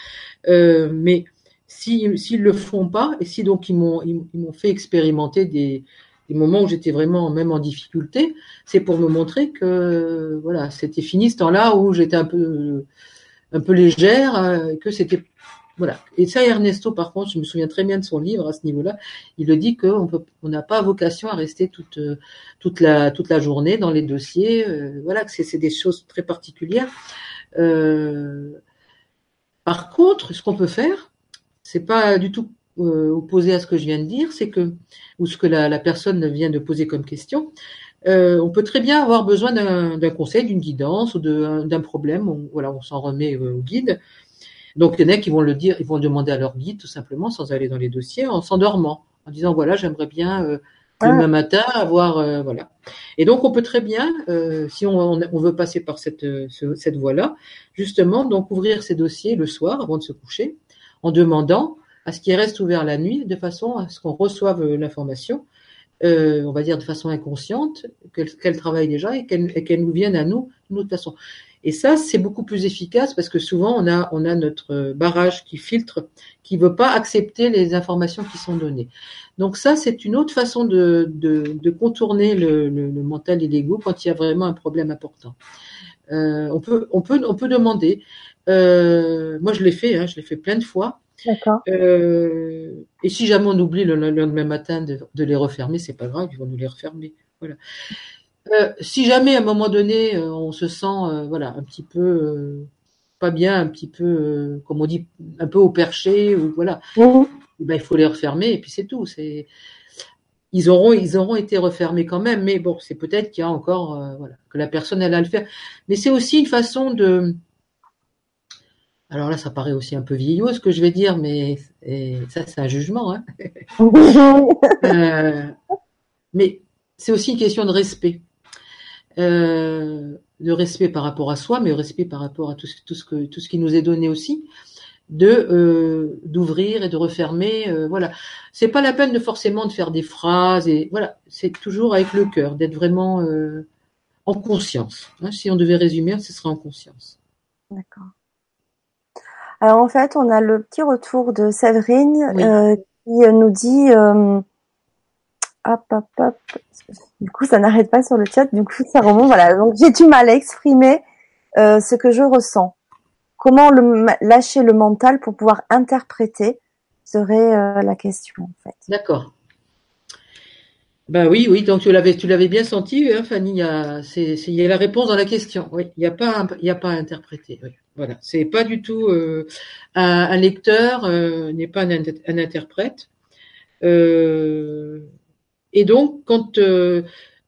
mais s'ils si, le font pas, et si donc ils, m'ont fait expérimenter des, des moments où j'étais vraiment même en difficulté, c'est pour me montrer que voilà, c'était fini ce temps-là où j'étais un peu un peu légère, euh, que c'était voilà. Et ça, Ernesto, par contre, je me souviens très bien de son livre à ce niveau-là. Il le dit qu'on peut, on n'a pas vocation à rester toute toute la toute la journée dans les dossiers. Euh, voilà, que c'est des choses très particulières. Euh, par contre, ce qu'on peut faire, c'est pas du tout euh, opposé à ce que je viens de dire, c'est que ou ce que la, personne vient de poser comme question. Euh, on peut très bien avoir besoin d'un conseil, d'une guidance ou d'un problème. On, voilà, on s'en remet euh, au guide. Donc il y en a qui vont le dire, ils vont demander à leur guide tout simplement, sans aller dans les dossiers, en s'endormant, en disant voilà, j'aimerais bien ah. demain matin avoir voilà. Et donc on peut très bien, si on, on, veut passer par cette cette voie-là, justement donc ouvrir ces dossiers le soir avant de se coucher en demandant à ce qu'il reste ouvert la nuit de façon à ce qu'on reçoive l'information, euh, on va dire de façon inconsciente, qu'elle travaille déjà et qu'elle nous vienne à nous de toute façon. Et ça, c'est beaucoup plus efficace parce que souvent on a on a notre barrage qui filtre, qui veut pas accepter les informations qui sont données. Donc ça, c'est une autre façon de, de, contourner le, mental et l'ego quand il y a vraiment un problème important. Euh, on peut on peut on peut demander euh, moi, je l'ai fait, hein, je l'ai fait plein de fois. D'accord. Euh, et si jamais on oublie le, lendemain matin de, les refermer, c'est pas grave, ils vont nous les refermer. Voilà. Euh, si jamais à un moment donné on se sent voilà un petit peu pas bien, un petit peu comme on dit un peu au perché ou voilà, mmh. eh ben, il faut les refermer et puis c'est tout. C'est ils auront ils auront été refermés quand même, mais bon c'est peut-être qu'il y a encore voilà que la personne elle a le faire. Mais c'est aussi une façon de alors là, ça paraît aussi un peu vieillot ce que je vais dire, mais ça, c'est un jugement. Hein euh, mais c'est aussi une question de respect. Euh, de respect par rapport à soi, mais respect par rapport à tout ce, tout ce, que, tout ce qui nous est donné aussi, de euh, d'ouvrir et de refermer. Euh, voilà, c'est pas la peine de forcément de faire des phrases et voilà, c'est toujours avec le cœur, d'être vraiment euh, en conscience. Hein. si on devait résumer, ce serait en conscience. D'accord. Alors en fait, on a le petit retour de Séverine euh, qui nous dit euh, hop, hop, hop. Du coup, ça n'arrête pas sur le chat. Du coup, ça remonte. Voilà. Donc, j'ai du mal à exprimer euh, ce que je ressens. Comment le, lâcher le mental pour pouvoir interpréter serait euh, la question, en fait. D'accord. Ben oui, oui. Donc tu l'avais, tu l'avais bien senti, hein, Fanny? Il y a, c'est, il y a la réponse dans la question. Oui, il n'y a pas, il y a pas à interpréter. Oui. Voilà, c'est pas du tout euh, un, lecteur euh, n'est pas un, un interprète. Euh, et donc, quand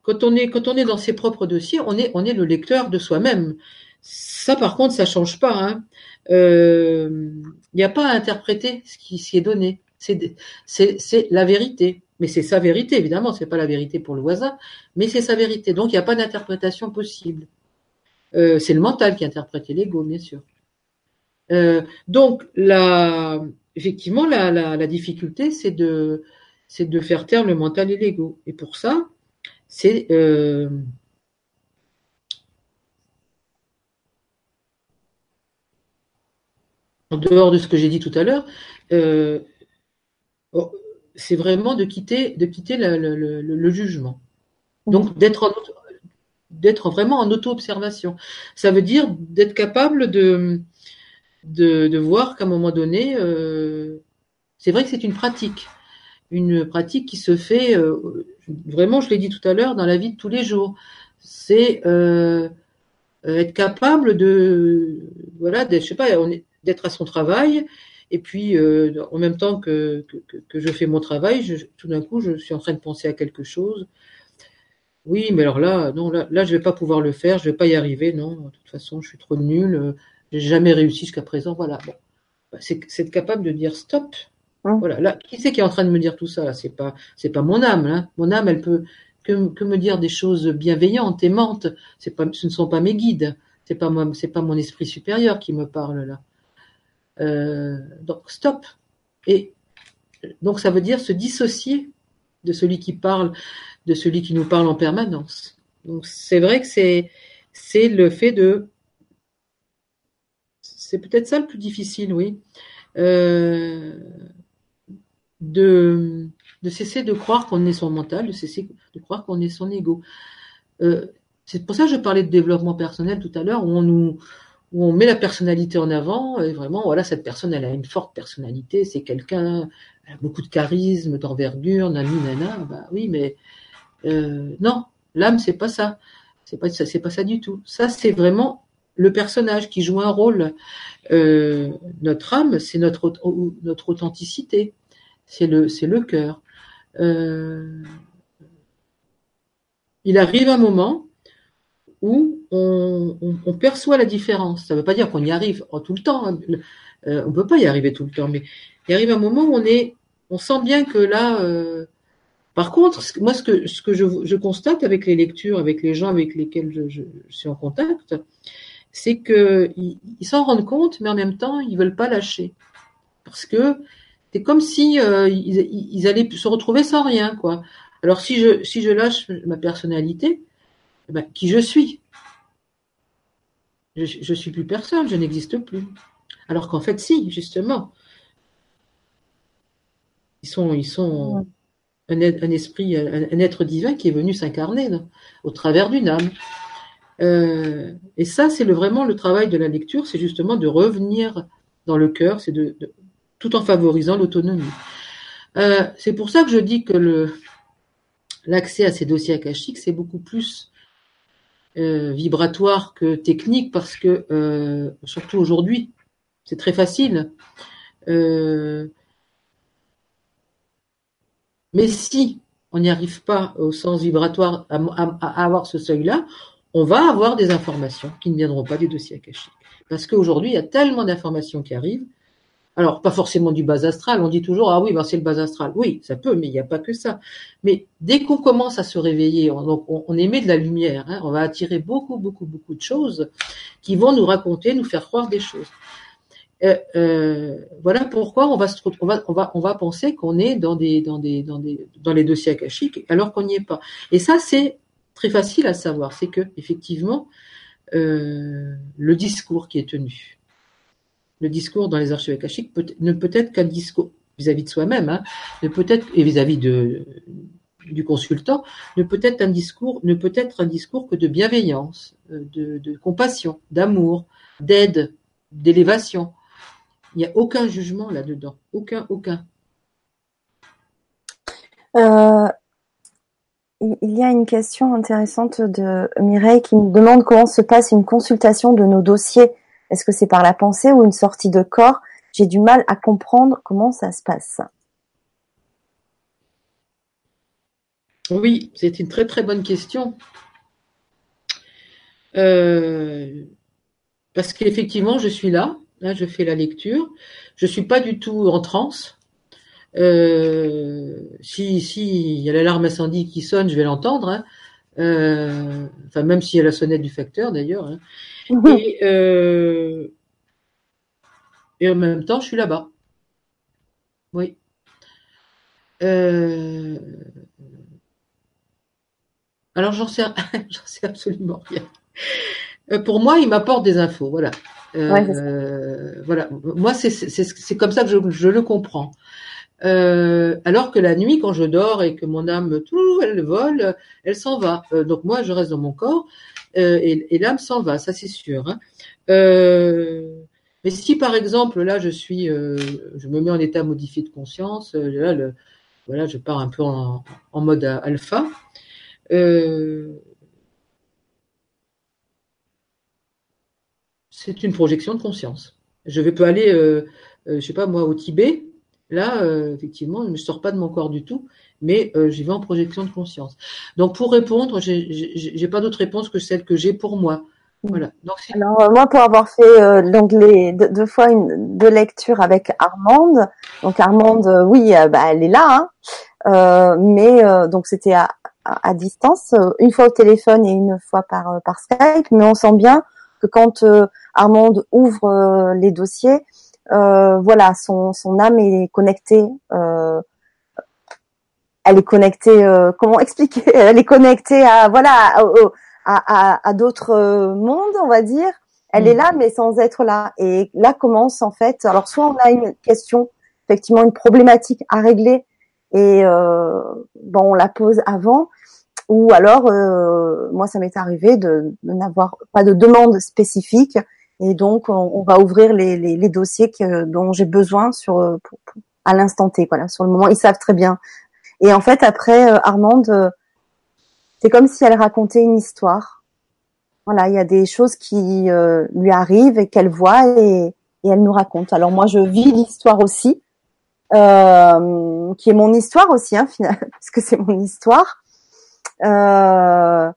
quand on est quand on est dans ses propres dossiers, on est on est le lecteur de soi-même. Ça, par contre, ça change pas. Hein. Il n'y a pas à interpréter ce qui s'y est donné. C'est c'est la vérité. Mais c'est sa vérité, évidemment. C'est pas la vérité pour le voisin, mais c'est sa vérité. Donc, il n'y a pas d'interprétation possible. Euh, c'est le mental qui interprète l'ego, bien sûr. Euh, donc, effectivement, la, difficulté, c'est de, faire taire le mental et l'ego. Et pour ça, c'est euh, en dehors de ce que j'ai dit tout à l'heure, oh, c'est vraiment de quitter, le, jugement. Donc d'être d'être vraiment en auto-observation. Ça veut dire d'être capable de, de, de voir qu'à un moment donné, euh, c'est vrai que c'est une pratique, une pratique qui se fait euh, vraiment, je l'ai dit tout à l'heure, dans la vie de tous les jours. C'est euh, être capable de, voilà, je sais pas, d'être à son travail. Et puis, en même temps que, que, que, je fais mon travail, je, tout d'un coup, je suis en train de penser à quelque chose oui, mais alors là, non, là, là, je vais pas pouvoir le faire, je vais pas y arriver, non. De toute façon, je suis trop nul, euh, j'ai jamais réussi jusqu'à présent, voilà. Bon, bah, c'est être capable de dire stop. Hein? Voilà. Là, qui c'est qui est en train de me dire tout ça C'est pas, c'est pas mon âme. Hein. Mon âme, elle peut que, que, me dire des choses bienveillantes, aimantes. C'est pas, ce ne sont pas mes guides. C'est pas moi, c'est pas mon esprit supérieur qui me parle là. Euh, donc stop. Et donc ça veut dire se dissocier de celui qui parle de celui qui nous parle en permanence. Donc c'est vrai que c'est c'est le fait de c'est peut-être ça le plus difficile, oui, euh, de cesser de croire qu'on est son mental, de cesser de croire qu'on est son ego. Euh, c'est pour ça que je parlais de développement personnel tout à l'heure, où on nous où on met la personnalité en avant, et vraiment, voilà, cette personne, elle a une forte personnalité, c'est quelqu'un, beaucoup de charisme, d'envergure, nani, nana, bah oui, mais euh, non, l'âme, c'est pas ça. C'est pas ça, pas ça du tout. Ça, c'est vraiment le personnage qui joue un rôle. Euh, notre âme, c'est notre authenticité. C'est le cœur. Euh, il arrive un moment où on, perçoit la différence. Ça ne veut pas dire qu'on y arrive tout le temps. Hein. On peut pas y arriver tout le temps, mais il arrive un moment où on sent bien que là, par contre, moi, ce que, je, constate avec les lectures, avec les gens avec lesquels je, suis en contact, c'est qu'ils ils, s'en rendent compte, mais en même temps, ils veulent pas lâcher. Parce que c'est comme si euh, ils, allaient se retrouver sans rien, quoi. Alors si je si je lâche ma personnalité, eh ben, qui je suis? Je, je suis plus personne, je n'existe plus. Alors qu'en fait, si, justement, ils sont ils sont un, esprit, un, être divin qui est venu s'incarner au travers d'une âme. Euh, et ça, c'est le, vraiment le travail de la lecture, c'est justement de revenir dans le cœur, c'est de, tout en favorisant l'autonomie. Euh, c'est pour ça que je dis que le l'accès à ces dossiers akashiques, c'est beaucoup plus euh, vibratoire que technique, parce que surtout aujourd'hui, c'est très facile. Euh, mais si on n'y arrive pas au sens vibratoire à, avoir ce seuil-là, on va avoir des informations qui ne viendront pas des dossiers akashiques. Parce qu'aujourd'hui, il y a tellement d'informations qui arrivent. Alors, pas forcément du bas astral. On dit toujours, ah oui, ben c'est le bas astral. Oui, ça peut, mais il n'y a pas que ça. Mais dès qu'on commence à se réveiller, on, on, émet de la lumière. Hein, on va attirer beaucoup, beaucoup, beaucoup de choses qui vont nous raconter, nous faire croire des choses. Euh, euh, voilà pourquoi on va se on va on va on va penser qu'on est dans des dans des dans des dans les dossiers akashiques alors qu'on n'y est pas. Et ça c'est très facile à savoir, c'est que effectivement euh, le discours qui est tenu, le discours dans les archives akashiques peut, ne peut être qu'un discours vis-à-vis de soi-même, hein, mais peut-être et vis-à-vis de du consultant ne peut être un discours, ne peut être un discours que de bienveillance, de, compassion, d'amour, d'aide, d'élévation. Il n'y a aucun jugement là-dedans, aucun, aucun. Euh, il y a une question intéressante de Mireille qui nous demande comment se passe une consultation de nos dossiers. Est-ce que c'est par la pensée ou une sortie de corps? J'ai du mal à comprendre comment ça se passe. Oui, c'est une très très bonne question. Euh, parce qu'effectivement, je suis là, là, je fais la lecture. Je suis pas du tout en transe. Euh, si si il y a l'alarme incendie qui sonne, je vais l'entendre. Hein. Euh, enfin, même s'il y a la sonnette du facteur d'ailleurs. Hein. Et, et en même temps, je suis là-bas. Oui. Alors j'en sais, j'en sais absolument rien. Euh, pour moi, il m'apporte des infos, voilà. Euh, voilà. Moi, c'est comme ça que je, le comprends. Euh, alors que la nuit, quand je dors et que mon âme, tout, elle vole, elle s'en va. donc moi, je reste dans mon corps et, l'âme s'en va, ça c'est sûr. Hein. mais si par exemple, là, je suis, je me mets en état modifié de conscience, là, le, voilà, je pars un peu en, en mode alpha. C'est une projection de conscience. Je vais pas aller, euh, euh, je sais pas moi, au Tibet. Là, effectivement, je ne sors pas de mon corps du tout, mais j'y vais en projection de conscience. Donc, pour répondre, j'ai pas d'autre réponse que celle que j'ai pour moi. Voilà. Alors moi, pour avoir fait donc les deux, fois une deux lectures avec Armande, donc Armande, oui, bah, elle est là, hein, mais donc c'était à distance, euh, une fois au téléphone et une fois euh, par Skype, mais on sent bien que quand euh, Armande ouvre les dossiers, voilà, son, son âme est connectée. elle est connectée. comment expliquer? Elle est connectée à voilà à, à, à d'autres mondes, on va dire. Elle est mm. là, mais sans être là. Et là commence en fait. Alors soit on a une question, effectivement une problématique à régler, et euh, bon, on la pose avant. Ou alors, euh, moi, ça m'est arrivé de, n'avoir pas de demande spécifique, et donc on, va ouvrir les, les, les dossiers que, dont j'ai besoin sur euh, à l'instant T. Voilà, sur le moment, ils savent très bien. Et en fait, après, euh, Armande, euh, c'est comme si elle racontait une histoire. Voilà, il y a des choses qui lui arrivent et qu'elle voit et, et elle nous raconte. Alors moi, je vis l'histoire aussi euh, qui est mon histoire aussi, hein, finalement, parce que c'est mon histoire. Euh,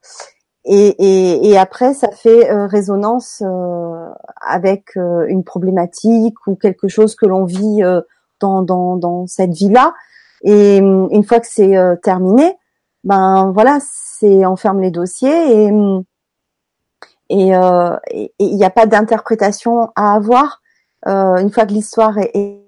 et, et, et, après, ça fait euh, résonance euh, avec euh, une problématique ou quelque chose que l'on vit dans, dans, dans, cette vie-là. Et une fois que c'est terminé, ben voilà, c'est on ferme les dossiers et et il n'y a pas d'interprétation à avoir. une fois que l'histoire est,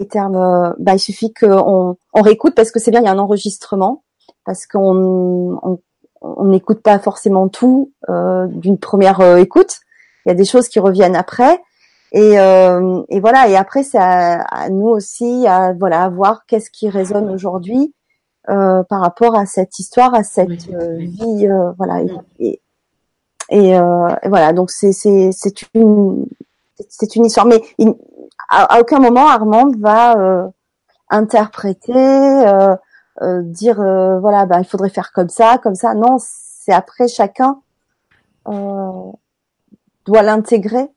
est termes, euh, bah, il suffit qu'on on réécoute parce que c'est bien, il y a un enregistrement, parce qu'on on n'écoute pas forcément tout euh, d'une première euh, écoute. Il y a des choses qui reviennent après. Et, et voilà. Et après, c'est à, nous aussi à voilà à voir qu'est-ce qui résonne aujourd'hui par rapport à cette histoire, à cette vie. voilà. Et, et, voilà. Donc c'est c'est c'est une c'est une histoire. Mais à, aucun moment Armande va euh, interpréter, euh, euh, dire voilà, bah, il faudrait faire comme ça, comme ça. Non, c'est après chacun doit l'intégrer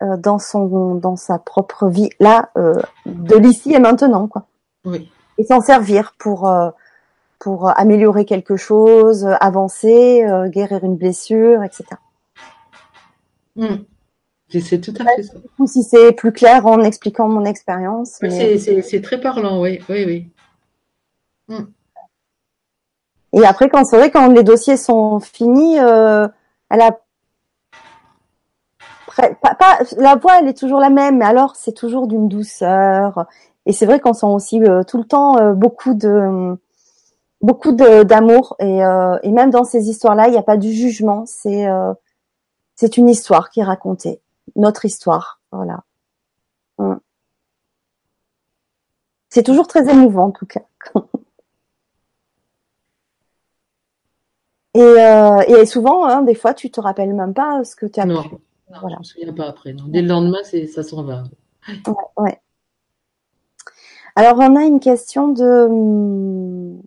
dans son dans sa propre vie là de l'ici et maintenant quoi. Oui. Et s'en servir pour pour améliorer quelque chose, avancer, guérir une blessure, etc. C'est tout à fait ça. Ou si c'est plus clair en expliquant mon expérience. C'est très parlant, oui, oui, oui. Hmm. Et après, quand c'est vrai, quand les dossiers sont finis, euh, elle a pas, la voix, elle est toujours la même, mais alors c'est toujours d'une douceur. Et c'est vrai qu'on sent aussi euh, tout le temps euh, beaucoup de beaucoup d'amour et, et même dans ces histoires-là, il n'y a pas du jugement. C'est c'est une histoire qui est racontée notre histoire. Voilà. Mm. C'est toujours très émouvant en tout cas. Et, euh, et souvent, hein, des fois, tu te rappelles même pas ce que tu as Non, non voilà. je me souviens pas après. Non. Dès le lendemain, c'est ça s'en va. Ouais, ouais. Alors, on a une question de. Hmm,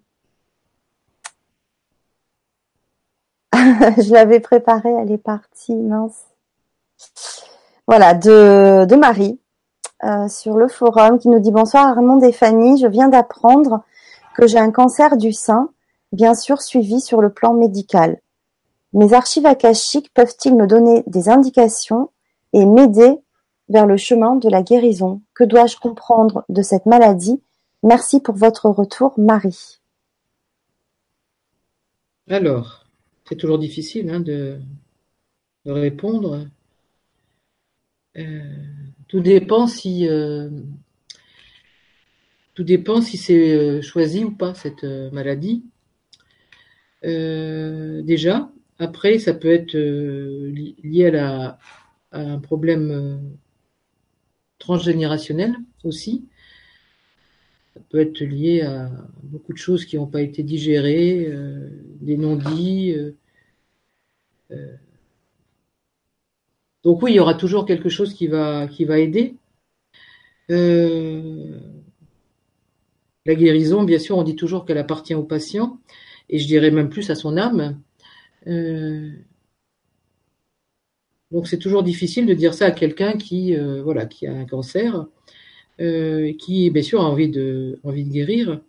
je l'avais préparée, elle est partie, mince. Voilà, de, de Marie euh, sur le forum qui nous dit bonsoir Armand et Fanny, je viens d'apprendre que j'ai un cancer du sein bien sûr suivi sur le plan médical. Mes archives akashiques peuvent-ils me donner des indications et m'aider vers le chemin de la guérison? Que dois-je comprendre de cette maladie? Merci pour votre retour, Marie. Alors, c'est toujours difficile hein, de, répondre. Euh, tout dépend si euh, tout dépend si c'est euh, choisi ou pas cette maladie. Euh, déjà. Après, ça peut être euh, lié à, la, à, un problème euh, transgénérationnel aussi. Ça peut être lié à beaucoup de choses qui n'ont pas été digérées, des non-dits. donc oui, il y aura toujours quelque chose qui va, qui va aider. la guérison, bien sûr, on dit toujours qu'elle appartient au patient et je dirais même plus à son âme. Euh, donc c'est toujours difficile de dire ça à quelqu'un qui, euh, voilà, qui a un cancer, euh, qui bien sûr a envie de, envie de guérir.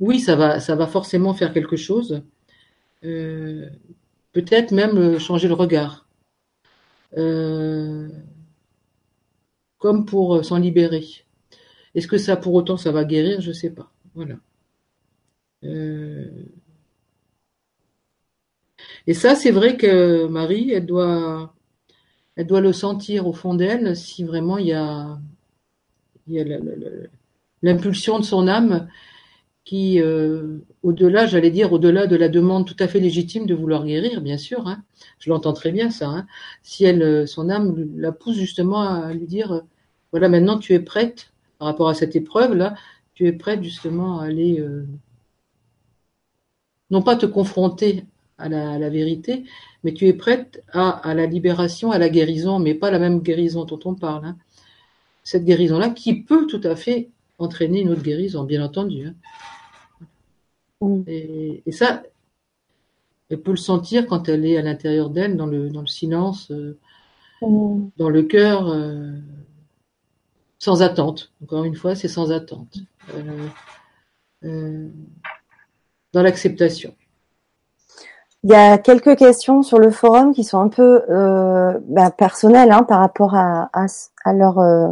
oui, ça va, ça va forcément faire quelque chose. Peut-être même changer le regard, comme pour s'en libérer. Est-ce que ça, pour autant, ça va guérir? Je sais pas. Voilà. Euh, et ça, c'est vrai que Marie, elle doit, elle doit le sentir au fond d'elle si vraiment il y a, l'impulsion de son âme qui, euh, au-delà, j'allais dire, au-delà de la demande tout à fait légitime de vouloir guérir, bien sûr, hein, je l'entends très bien ça, hein, si elle, euh, son âme la pousse justement à lui dire, voilà, maintenant tu es prête par rapport à cette épreuve là, tu es prête justement à aller non pas te confronter à la, vérité, mais tu es prête à, la libération, à la guérison, mais pas la même guérison dont on parle. Hein. Cette guérison-là qui peut tout à fait entraîner une autre guérison, bien entendu. Hein. Mm. Et, ça, elle peut le sentir quand elle est à l'intérieur d'elle, dans le, dans le silence, euh, mm. dans le cœur, euh, sans attente. Encore une fois, c'est sans attente. Euh, dans l'acceptation. Il y a quelques questions sur le forum qui sont un peu euh, bah, personnelles hein, par rapport à, à, leur euh,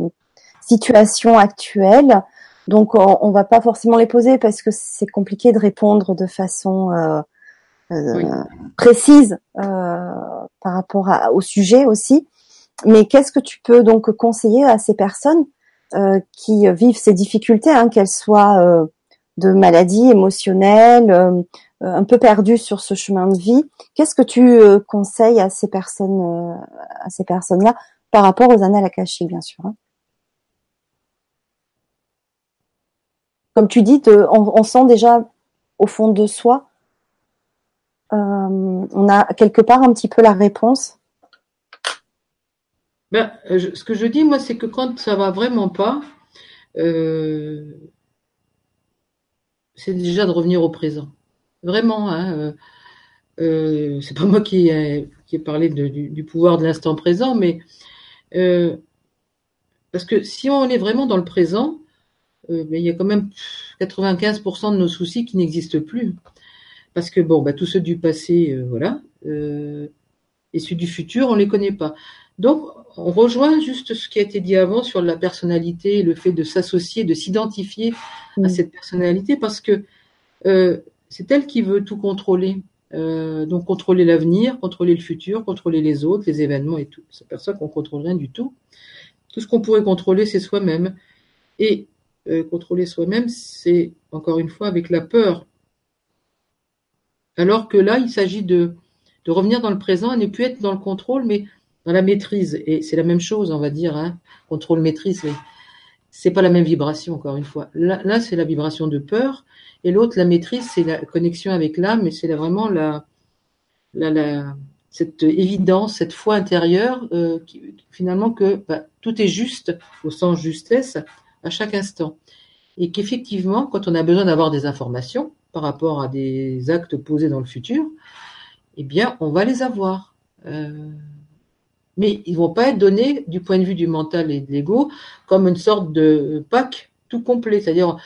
situation actuelle. Donc on, ne va pas forcément les poser parce que c'est compliqué de répondre de façon euh, euh précise euh, par rapport à, au sujet aussi. Mais qu'est-ce que tu peux donc conseiller à ces personnes qui vivent ces difficultés, hein, qu'elles soient de maladies émotionnelles, euh, un peu perdues sur ce chemin de vie. Qu'est-ce que tu euh, conseilles à ces personnes, euh, à ces personnes-là, par rapport aux annales akashiques, bien sûr. Hein Comme tu dis, on, sent déjà au fond de soi, on a quelque part un petit peu la réponse. Ben, ce que je dis, moi, c'est que quand ça va vraiment pas, c'est déjà de revenir au présent. Vraiment, hein, euh, euh, c'est pas moi qui ai, qui parlé du, pouvoir de l'instant présent, mais euh, parce que si on est vraiment dans le présent, ben, il y a quand même 95% de nos soucis qui n'existent plus. Parce que bon, bah, tous ceux du passé, voilà, et ceux du futur, on les connaît pas. Donc, on rejoint juste ce qui a été dit avant sur la personnalité, le fait de s'associer, de s'identifier à mm. cette personnalité, parce que euh, c'est elle qui veut tout contrôler. Euh, donc contrôler l'avenir, contrôler le futur, contrôler les autres, les événements et tout. C'est personne qu'on contrôle rien du tout. Tout ce qu'on pourrait contrôler, c'est soi-même. Et euh, contrôler soi-même, c'est encore une fois avec la peur. Alors que là, il s'agit de, de revenir dans le présent et ne plus être dans le contrôle, mais dans la maîtrise. Et c'est la même chose, on va dire, hein, contrôle-maîtrise. c'est pas la même vibration encore une fois. Là, là c'est la vibration de peur, et l'autre, la maîtrise, c'est la connexion avec l'âme, et c'est vraiment la, la, la, cette évidence, cette foi intérieure, euh, qui, finalement que bah, tout est juste au sens justesse à chaque instant, et qu'effectivement, quand on a besoin d'avoir des informations par rapport à des actes posés dans le futur, eh bien, on va les avoir. Euh, mais ils vont pas être donnés du point de vue du mental et de l'ego comme une sorte de pack tout complet, c'est-à-dire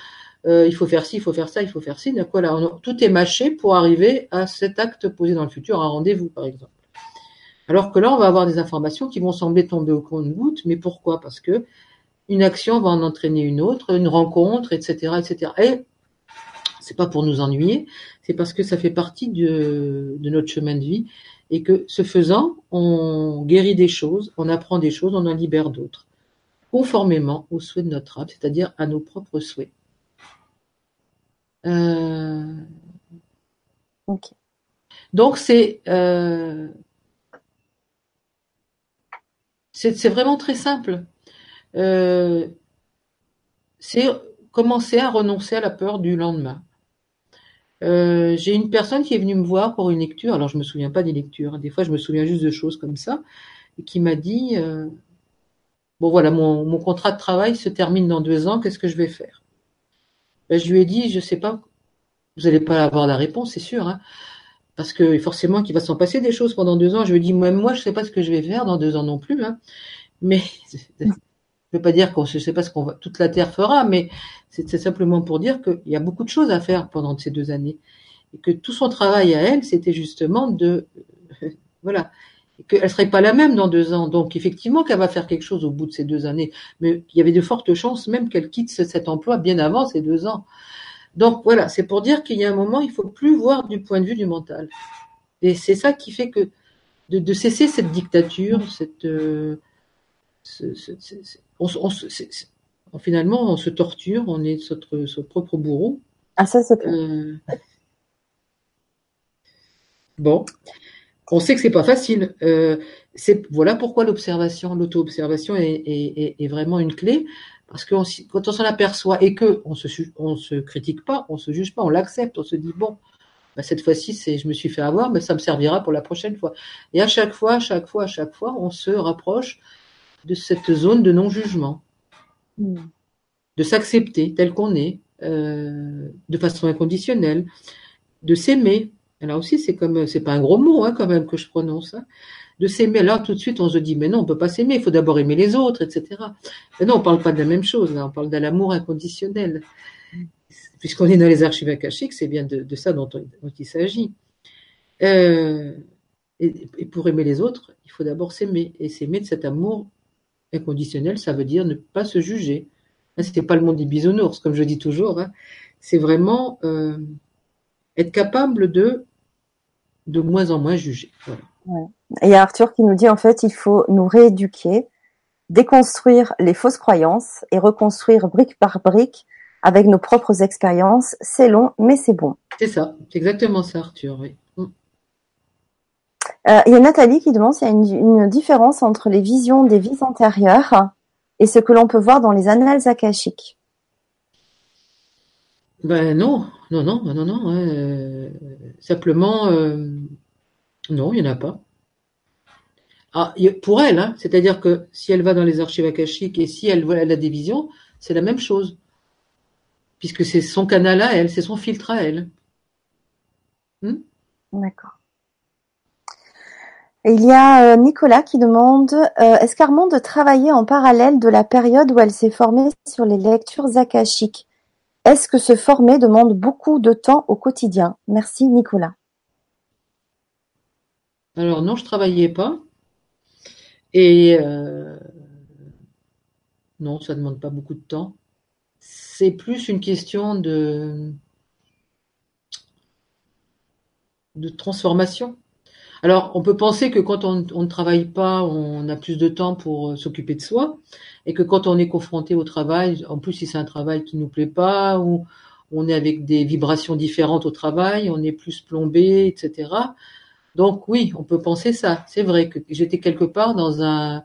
euh, il faut faire ci, il faut faire ça, il faut faire ci. D'accord, là, tout est mâché pour arriver à cet acte posé dans le futur, un rendez-vous par exemple. Alors que là, on va avoir des informations qui vont sembler tomber au compte-goutte, mais pourquoi? Parce que une action va en entraîner une autre, une rencontre, etc., etc. Et c'est pas pour nous ennuyer, c'est parce que ça fait partie de notre chemin de vie et que ce faisant, on guérit des choses, on apprend des choses, on en libère d'autres, conformément aux souhaits de notre âme, c'est-à-dire à nos propres souhaits. Euh... Donc c'est euh... c'est vraiment très simple. Euh... C'est commencer à renoncer à la peur du lendemain. Euh, j'ai une personne qui est venue me voir pour une lecture. Alors je me souviens pas des lectures. Hein. Des fois, je me souviens juste de choses comme ça, et qui m'a dit euh, bon voilà, mon, contrat de travail se termine dans deux ans. Qu'est-ce que je vais faire? Ben, Je lui ai dit je sais pas. Vous n'allez pas avoir la réponse, c'est sûr, hein, parce que forcément qu'il va s'en passer des choses pendant deux ans. Je lui ai dit moi, je sais pas ce que je vais faire dans deux ans non plus. Hein, mais je veux pas dire qu'on ne sait pas ce qu'on va, toute la terre fera, mais c'est simplement pour dire qu'il y a beaucoup de choses à faire pendant ces deux années et que tout son travail à elle, c'était justement de, voilà, qu'elle serait pas la même dans deux ans. Donc effectivement qu'elle va faire quelque chose au bout de ces deux années, mais il y avait de fortes chances même qu'elle quitte cet emploi bien avant ces deux ans. Donc voilà, c'est pour dire qu'il y a un moment, il faut plus voir du point de vue du mental. Et c'est ça qui fait que de, de cesser cette dictature, cette euh, on, finalement, on se torture, on est notre, propre bourreau. Ah, ça, c'est euh, Bon, on sait que c'est pas facile. Euh, voilà pourquoi l'observation, l'auto-observation est, vraiment une clé, parce que quand on s'en aperçoit et que on se on se critique pas, on se juge pas, on l'accepte, on se dit bon, bah, cette fois-ci c'est je me suis fait avoir, mais ça me servira pour la prochaine fois. Et à chaque fois, à chaque fois, à chaque fois, on se rapproche de cette zone de non-jugement, mm. de s'accepter tel qu'on est, euh, de façon inconditionnelle, de s'aimer. Là aussi, c'est comme, c'est pas un gros mot hein, quand même que je prononce. Hein. De s'aimer. Là, tout de suite, on se dit, mais non, on peut pas s'aimer. Il faut d'abord aimer les autres, etc. Mais non, on parle pas de la même chose. Là, on parle de l'amour inconditionnel. Puisqu'on est dans les archives akashiques, c'est bien de, ça dont, il s'agit. Euh, et, et, pour aimer les autres, il faut d'abord s'aimer et s'aimer de cet amour Inconditionnel, ça veut dire ne pas se juger. Ce n'est pas le monde des bisounours, comme je dis toujours. Hein. C'est vraiment euh, être capable de de moins en moins juger. Et il y a Arthur qui nous dit en fait, il faut nous rééduquer, déconstruire les fausses croyances et reconstruire brique par brique avec nos propres expériences. C'est long, mais c'est bon. C'est ça, c'est exactement ça, Arthur. Oui. Euh, il y a Nathalie qui demande s'il y a une, différence entre les visions des vies antérieures et ce que l'on peut voir dans les annales akashiques. Ben non, non, non, non, non. Euh, simplement, euh, non, il n'y en a pas. Ah, pour elle, hein, c'est-à-dire que si elle va dans les archives akashiques et si elle, elle a des visions, c'est la même chose. Puisque c'est son canal à elle, c'est son filtre à elle. Hmm? D'accord il y a euh, Nicolas qui demande euh, Est-ce qu'Armande travaillait en parallèle de la période où elle s'est formée sur les lectures akashiques? Est-ce que se former demande beaucoup de temps au quotidien? Merci Nicolas. Alors non, je travaillais pas. Et euh, non, ça ne demande pas beaucoup de temps. C'est plus une question de, de transformation. Alors, on peut penser que quand on, ne travaille pas, on a plus de temps pour euh, s'occuper de soi, et que quand on est confronté au travail, en plus si c'est un travail qui nous plaît pas, ou on est avec des vibrations différentes au travail, on est plus plombé, etc. Donc oui, on peut penser ça. C'est vrai que j'étais quelque part dans un,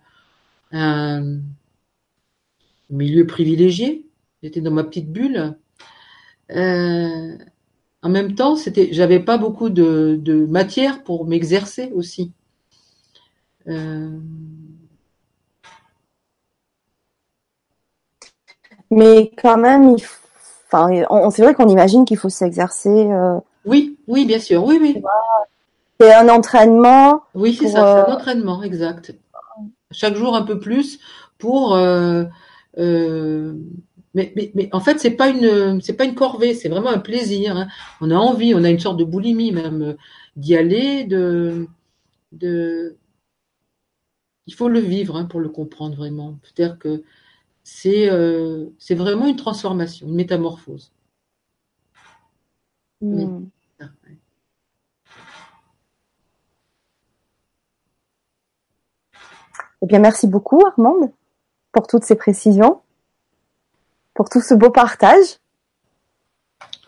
milieu privilégié. J'étais dans ma petite bulle. Euh, en même temps, c'était, j'avais pas beaucoup de, de matière pour m'exercer aussi. Euh, Mais quand même, il enfin, on- c'est vrai qu'on imagine qu'il faut s'exercer. euh, oui, oui, bien sûr, oui, oui, C'est un entraînement. oui, c'est Pour, ça, c'est un euh, entraînement, exact. Chaque jour un peu plus pour. Mais, mais, mais en fait, c'est pas une, c'est pas une corvée, c'est vraiment un plaisir. hein. On a envie, on a une sorte de boulimie même euh, d'y aller, de, de. Il faut le vivre hein, pour le comprendre vraiment. C'est-à-dire que c'est, euh, c'est vraiment une transformation, une métamorphose. Oui. hmm. Eh bien, merci beaucoup, Armande, pour toutes ces précisions, pour tout ce beau partage.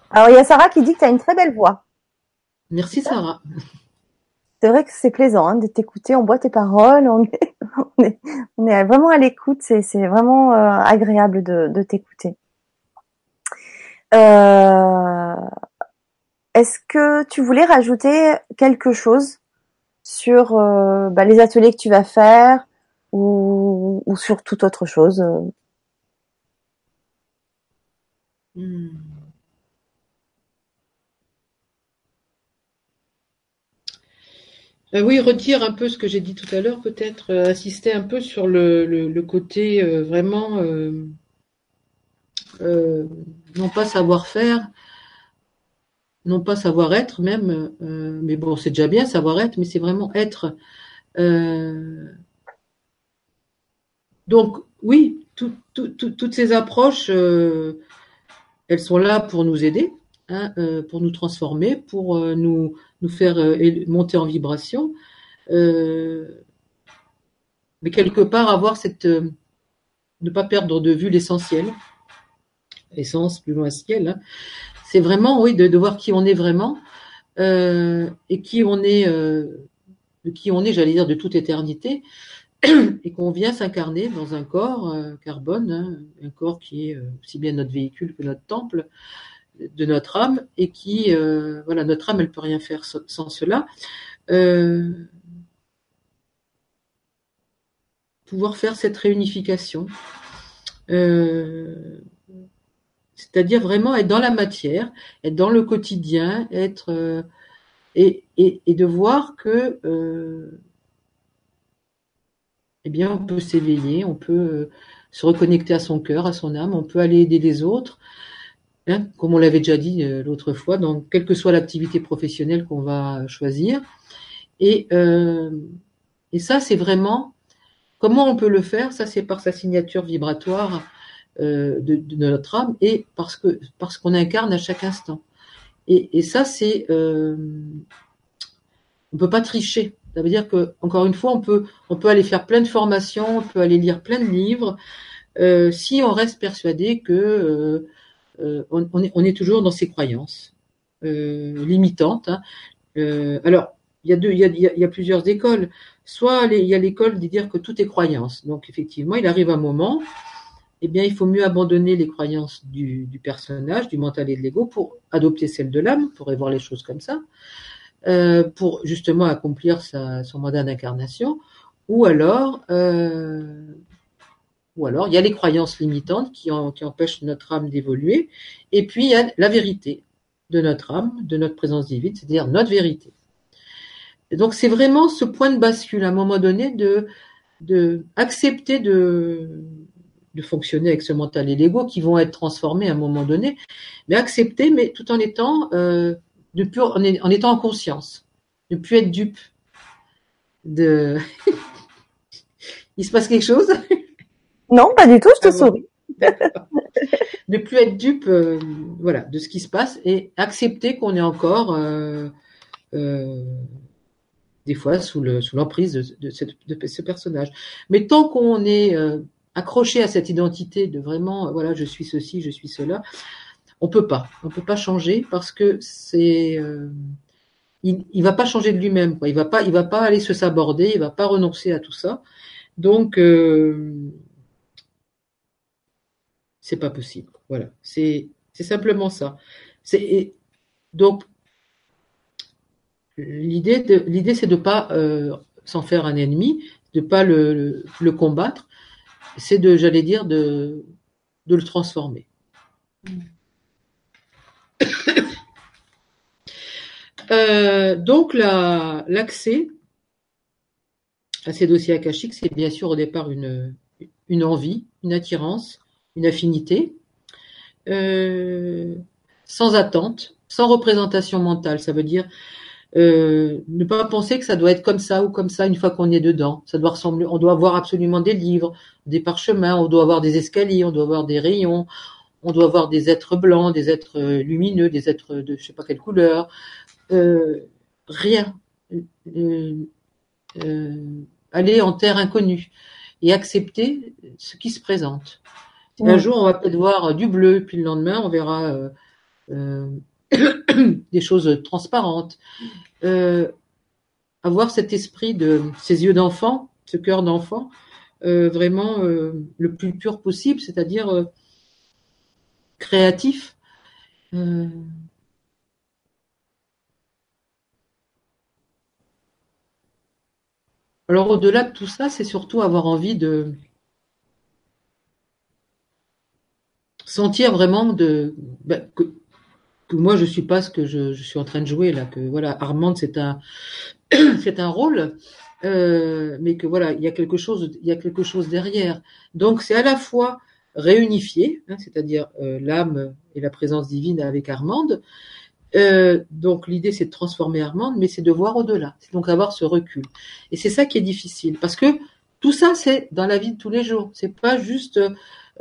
Alors, il y a Sarah qui dit que tu as une très belle voix. Merci Sarah. C'est vrai que c'est plaisant hein, de t'écouter, on boit tes paroles, on est, on est, on est vraiment à l'écoute, c'est, c'est vraiment euh, agréable de, de t'écouter. Euh, est-ce que tu voulais rajouter quelque chose sur euh, bah, les ateliers que tu vas faire ou, ou sur toute autre chose Hmm. Euh, oui, redire un peu ce que j'ai dit tout à l'heure, peut-être euh, insister un peu sur le, côté euh, vraiment, non pas savoir-faire, non pas savoir-être même, mais bon, c'est déjà bien savoir-être, mais c'est vraiment être. Donc, oui, tout- tout- tout- toutes ces approches, elles sont là pour nous aider, hein, euh, pour nous transformer, pour euh, nous, faire euh, monter en vibration. Mais quelque part, avoir cette. ne pas perdre de vue l'essentiel. Essence, plus loin ciel. hein. C'est vraiment, oui, de, voir qui on est vraiment et qui on est, qui on est, j'allais dire, de toute éternité, et qu'on vient s'incarner dans un corps euh, carbone, hein, un corps qui est euh, aussi bien notre véhicule que notre temple de notre âme, et qui, euh, voilà, notre âme, elle peut rien faire sans, cela. Pouvoir faire cette réunification, c'est-à-dire vraiment être dans la matière, être dans le quotidien, être et, et, de voir que eh bien, on peut s'éveiller, on peut euh, se reconnecter à son cœur, à son âme, on peut aller aider les autres, hein, comme on l'avait déjà dit euh, l'autre fois, dans quelle que soit l'activité professionnelle qu'on va choisir. Et, euh, et ça, c'est vraiment comment on peut le faire? Ça, c'est par sa signature vibratoire de, notre âme et parce que parce qu'on incarne à chaque instant. Et, et ça, c'est euh, on peut pas tricher. Ça veut dire que encore une fois, on peut on peut aller faire plein de formations, on peut aller lire plein de livres. Euh, si on reste persuadé que euh, euh, on, est, toujours dans ses croyances limitantes. Hein. Alors, il y, a deux, il, y a, plusieurs écoles. Soit il y a l'école de dire que tout est croyance. Donc, effectivement, il arrive un moment, eh bien, il faut mieux abandonner les croyances du, du personnage, du mental et de l'ego pour adopter celle de l'âme, pour voir les choses comme ça, pour justement accomplir son mandat d'incarnation. Ou alors, euh, ou alors, il y a les croyances limitantes qui, en, qui empêchent notre âme d'évoluer. Et puis, il y a la vérité de notre âme, de notre présence divine, c'est-à-dire notre vérité. Donc, c'est vraiment ce point de bascule à un moment donné de, de accepter de, de fonctionner avec ce mental et l'ego qui vont être transformés à un moment donné, mais accepter, mais tout en étant, euh, de plus, en, en étant en conscience, ne plus être dupe de. Il se passe quelque chose? Non, pas du tout, je te Ah souris. ne plus être dupe euh, voilà, de ce qui se passe et accepter qu'on est encore euh, euh, des fois sous le sous l'emprise de, de, cette- de ce personnage. Mais tant qu'on est accroché à cette identité de vraiment voilà je suis ceci, je suis cela, on peut pas, on peut pas changer parce que c'est euh, il, il va pas changer de lui-même. Il va pas va pas aller se saborder, il va pas renoncer à tout ça. Donc euh, c'est pas possible. Voilà, c'est simplement ça. Donc l'idée l'idée c'est de pas euh, s'en faire un ennemi, de pas le, combattre, c'est de j'allais dire de de le transformer. Euh, donc l'accès à ces dossiers akashiques, c'est bien sûr au départ une, envie, une attirance, une affinité, euh, sans attente, sans représentation mentale. Ça veut dire euh, ne pas penser que ça doit être comme ça ou comme ça une fois qu'on est dedans. Ça doit ressembler. On doit avoir absolument des livres, des parchemins, on doit avoir des escaliers, on doit avoir des rayons, on doit avoir des êtres blancs, des êtres lumineux, des êtres de je sais pas quelle couleur. Euh, rien. aller en terre inconnue et accepter ce qui se présente. Un jour, on va peut-être voir du bleu, puis le lendemain, on verra euh, euh, des choses transparentes. Euh, avoir cet esprit de ces yeux d'enfant, ce cœur d'enfant, vraiment le plus pur possible, c'est-à-dire créatif. Alors au-delà de tout ça, c'est surtout avoir envie de sentir vraiment de ben, que, moi je suis pas ce que je, suis en train de jouer là, que voilà Armande c'est un c'est un rôle, euh, mais que voilà il y a quelque chose il y a quelque chose derrière. Donc c'est à la fois réunifier, hein, c'est-à-dire euh, l'âme et la présence divine avec Armande, euh, donc l'idée c'est de transformer Armande, mais c'est de voir au-delà, c'est donc avoir ce recul. Et c'est ça qui est difficile, parce que tout ça c'est dans la vie de tous les jours. C'est pas juste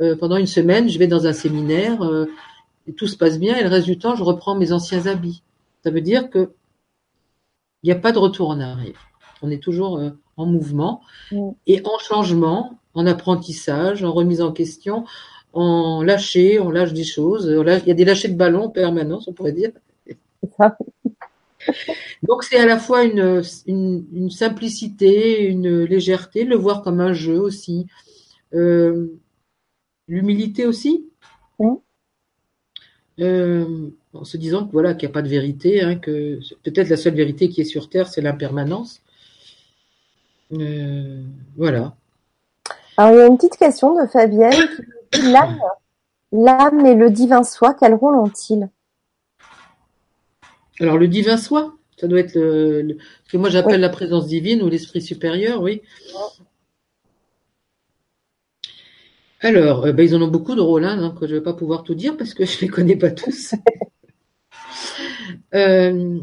euh, pendant une semaine, je vais dans un séminaire, euh, et tout se passe bien, et le reste du temps, je reprends mes anciens habits. Ça veut dire que il n'y a pas de retour en arrière. On est toujours en mouvement mm. et en changement, en apprentissage, en remise en question, en lâcher, on lâche des choses. Il y a des lâchers de ballon en permanence, on pourrait dire. Donc c'est à la fois une, une, simplicité, une légèreté, le voir comme un jeu aussi, euh, l'humilité aussi, euh, en se disant que voilà qu'il n'y a pas de vérité, hein, que peut-être la seule vérité qui est sur Terre c'est l'impermanence. Euh, voilà. Alors il y a une petite question de Fabienne l'âme, l'âme et le divin soi, quel rôle ont-ils? Alors le divin soi, ça doit être le, ce que moi j'appelle la présence divine ou l'esprit supérieur, oui. Alors, euh, ben, ils en ont beaucoup de rôles, hein, donc je ne vais pas pouvoir tout dire parce que je ne les connais pas tous. euh,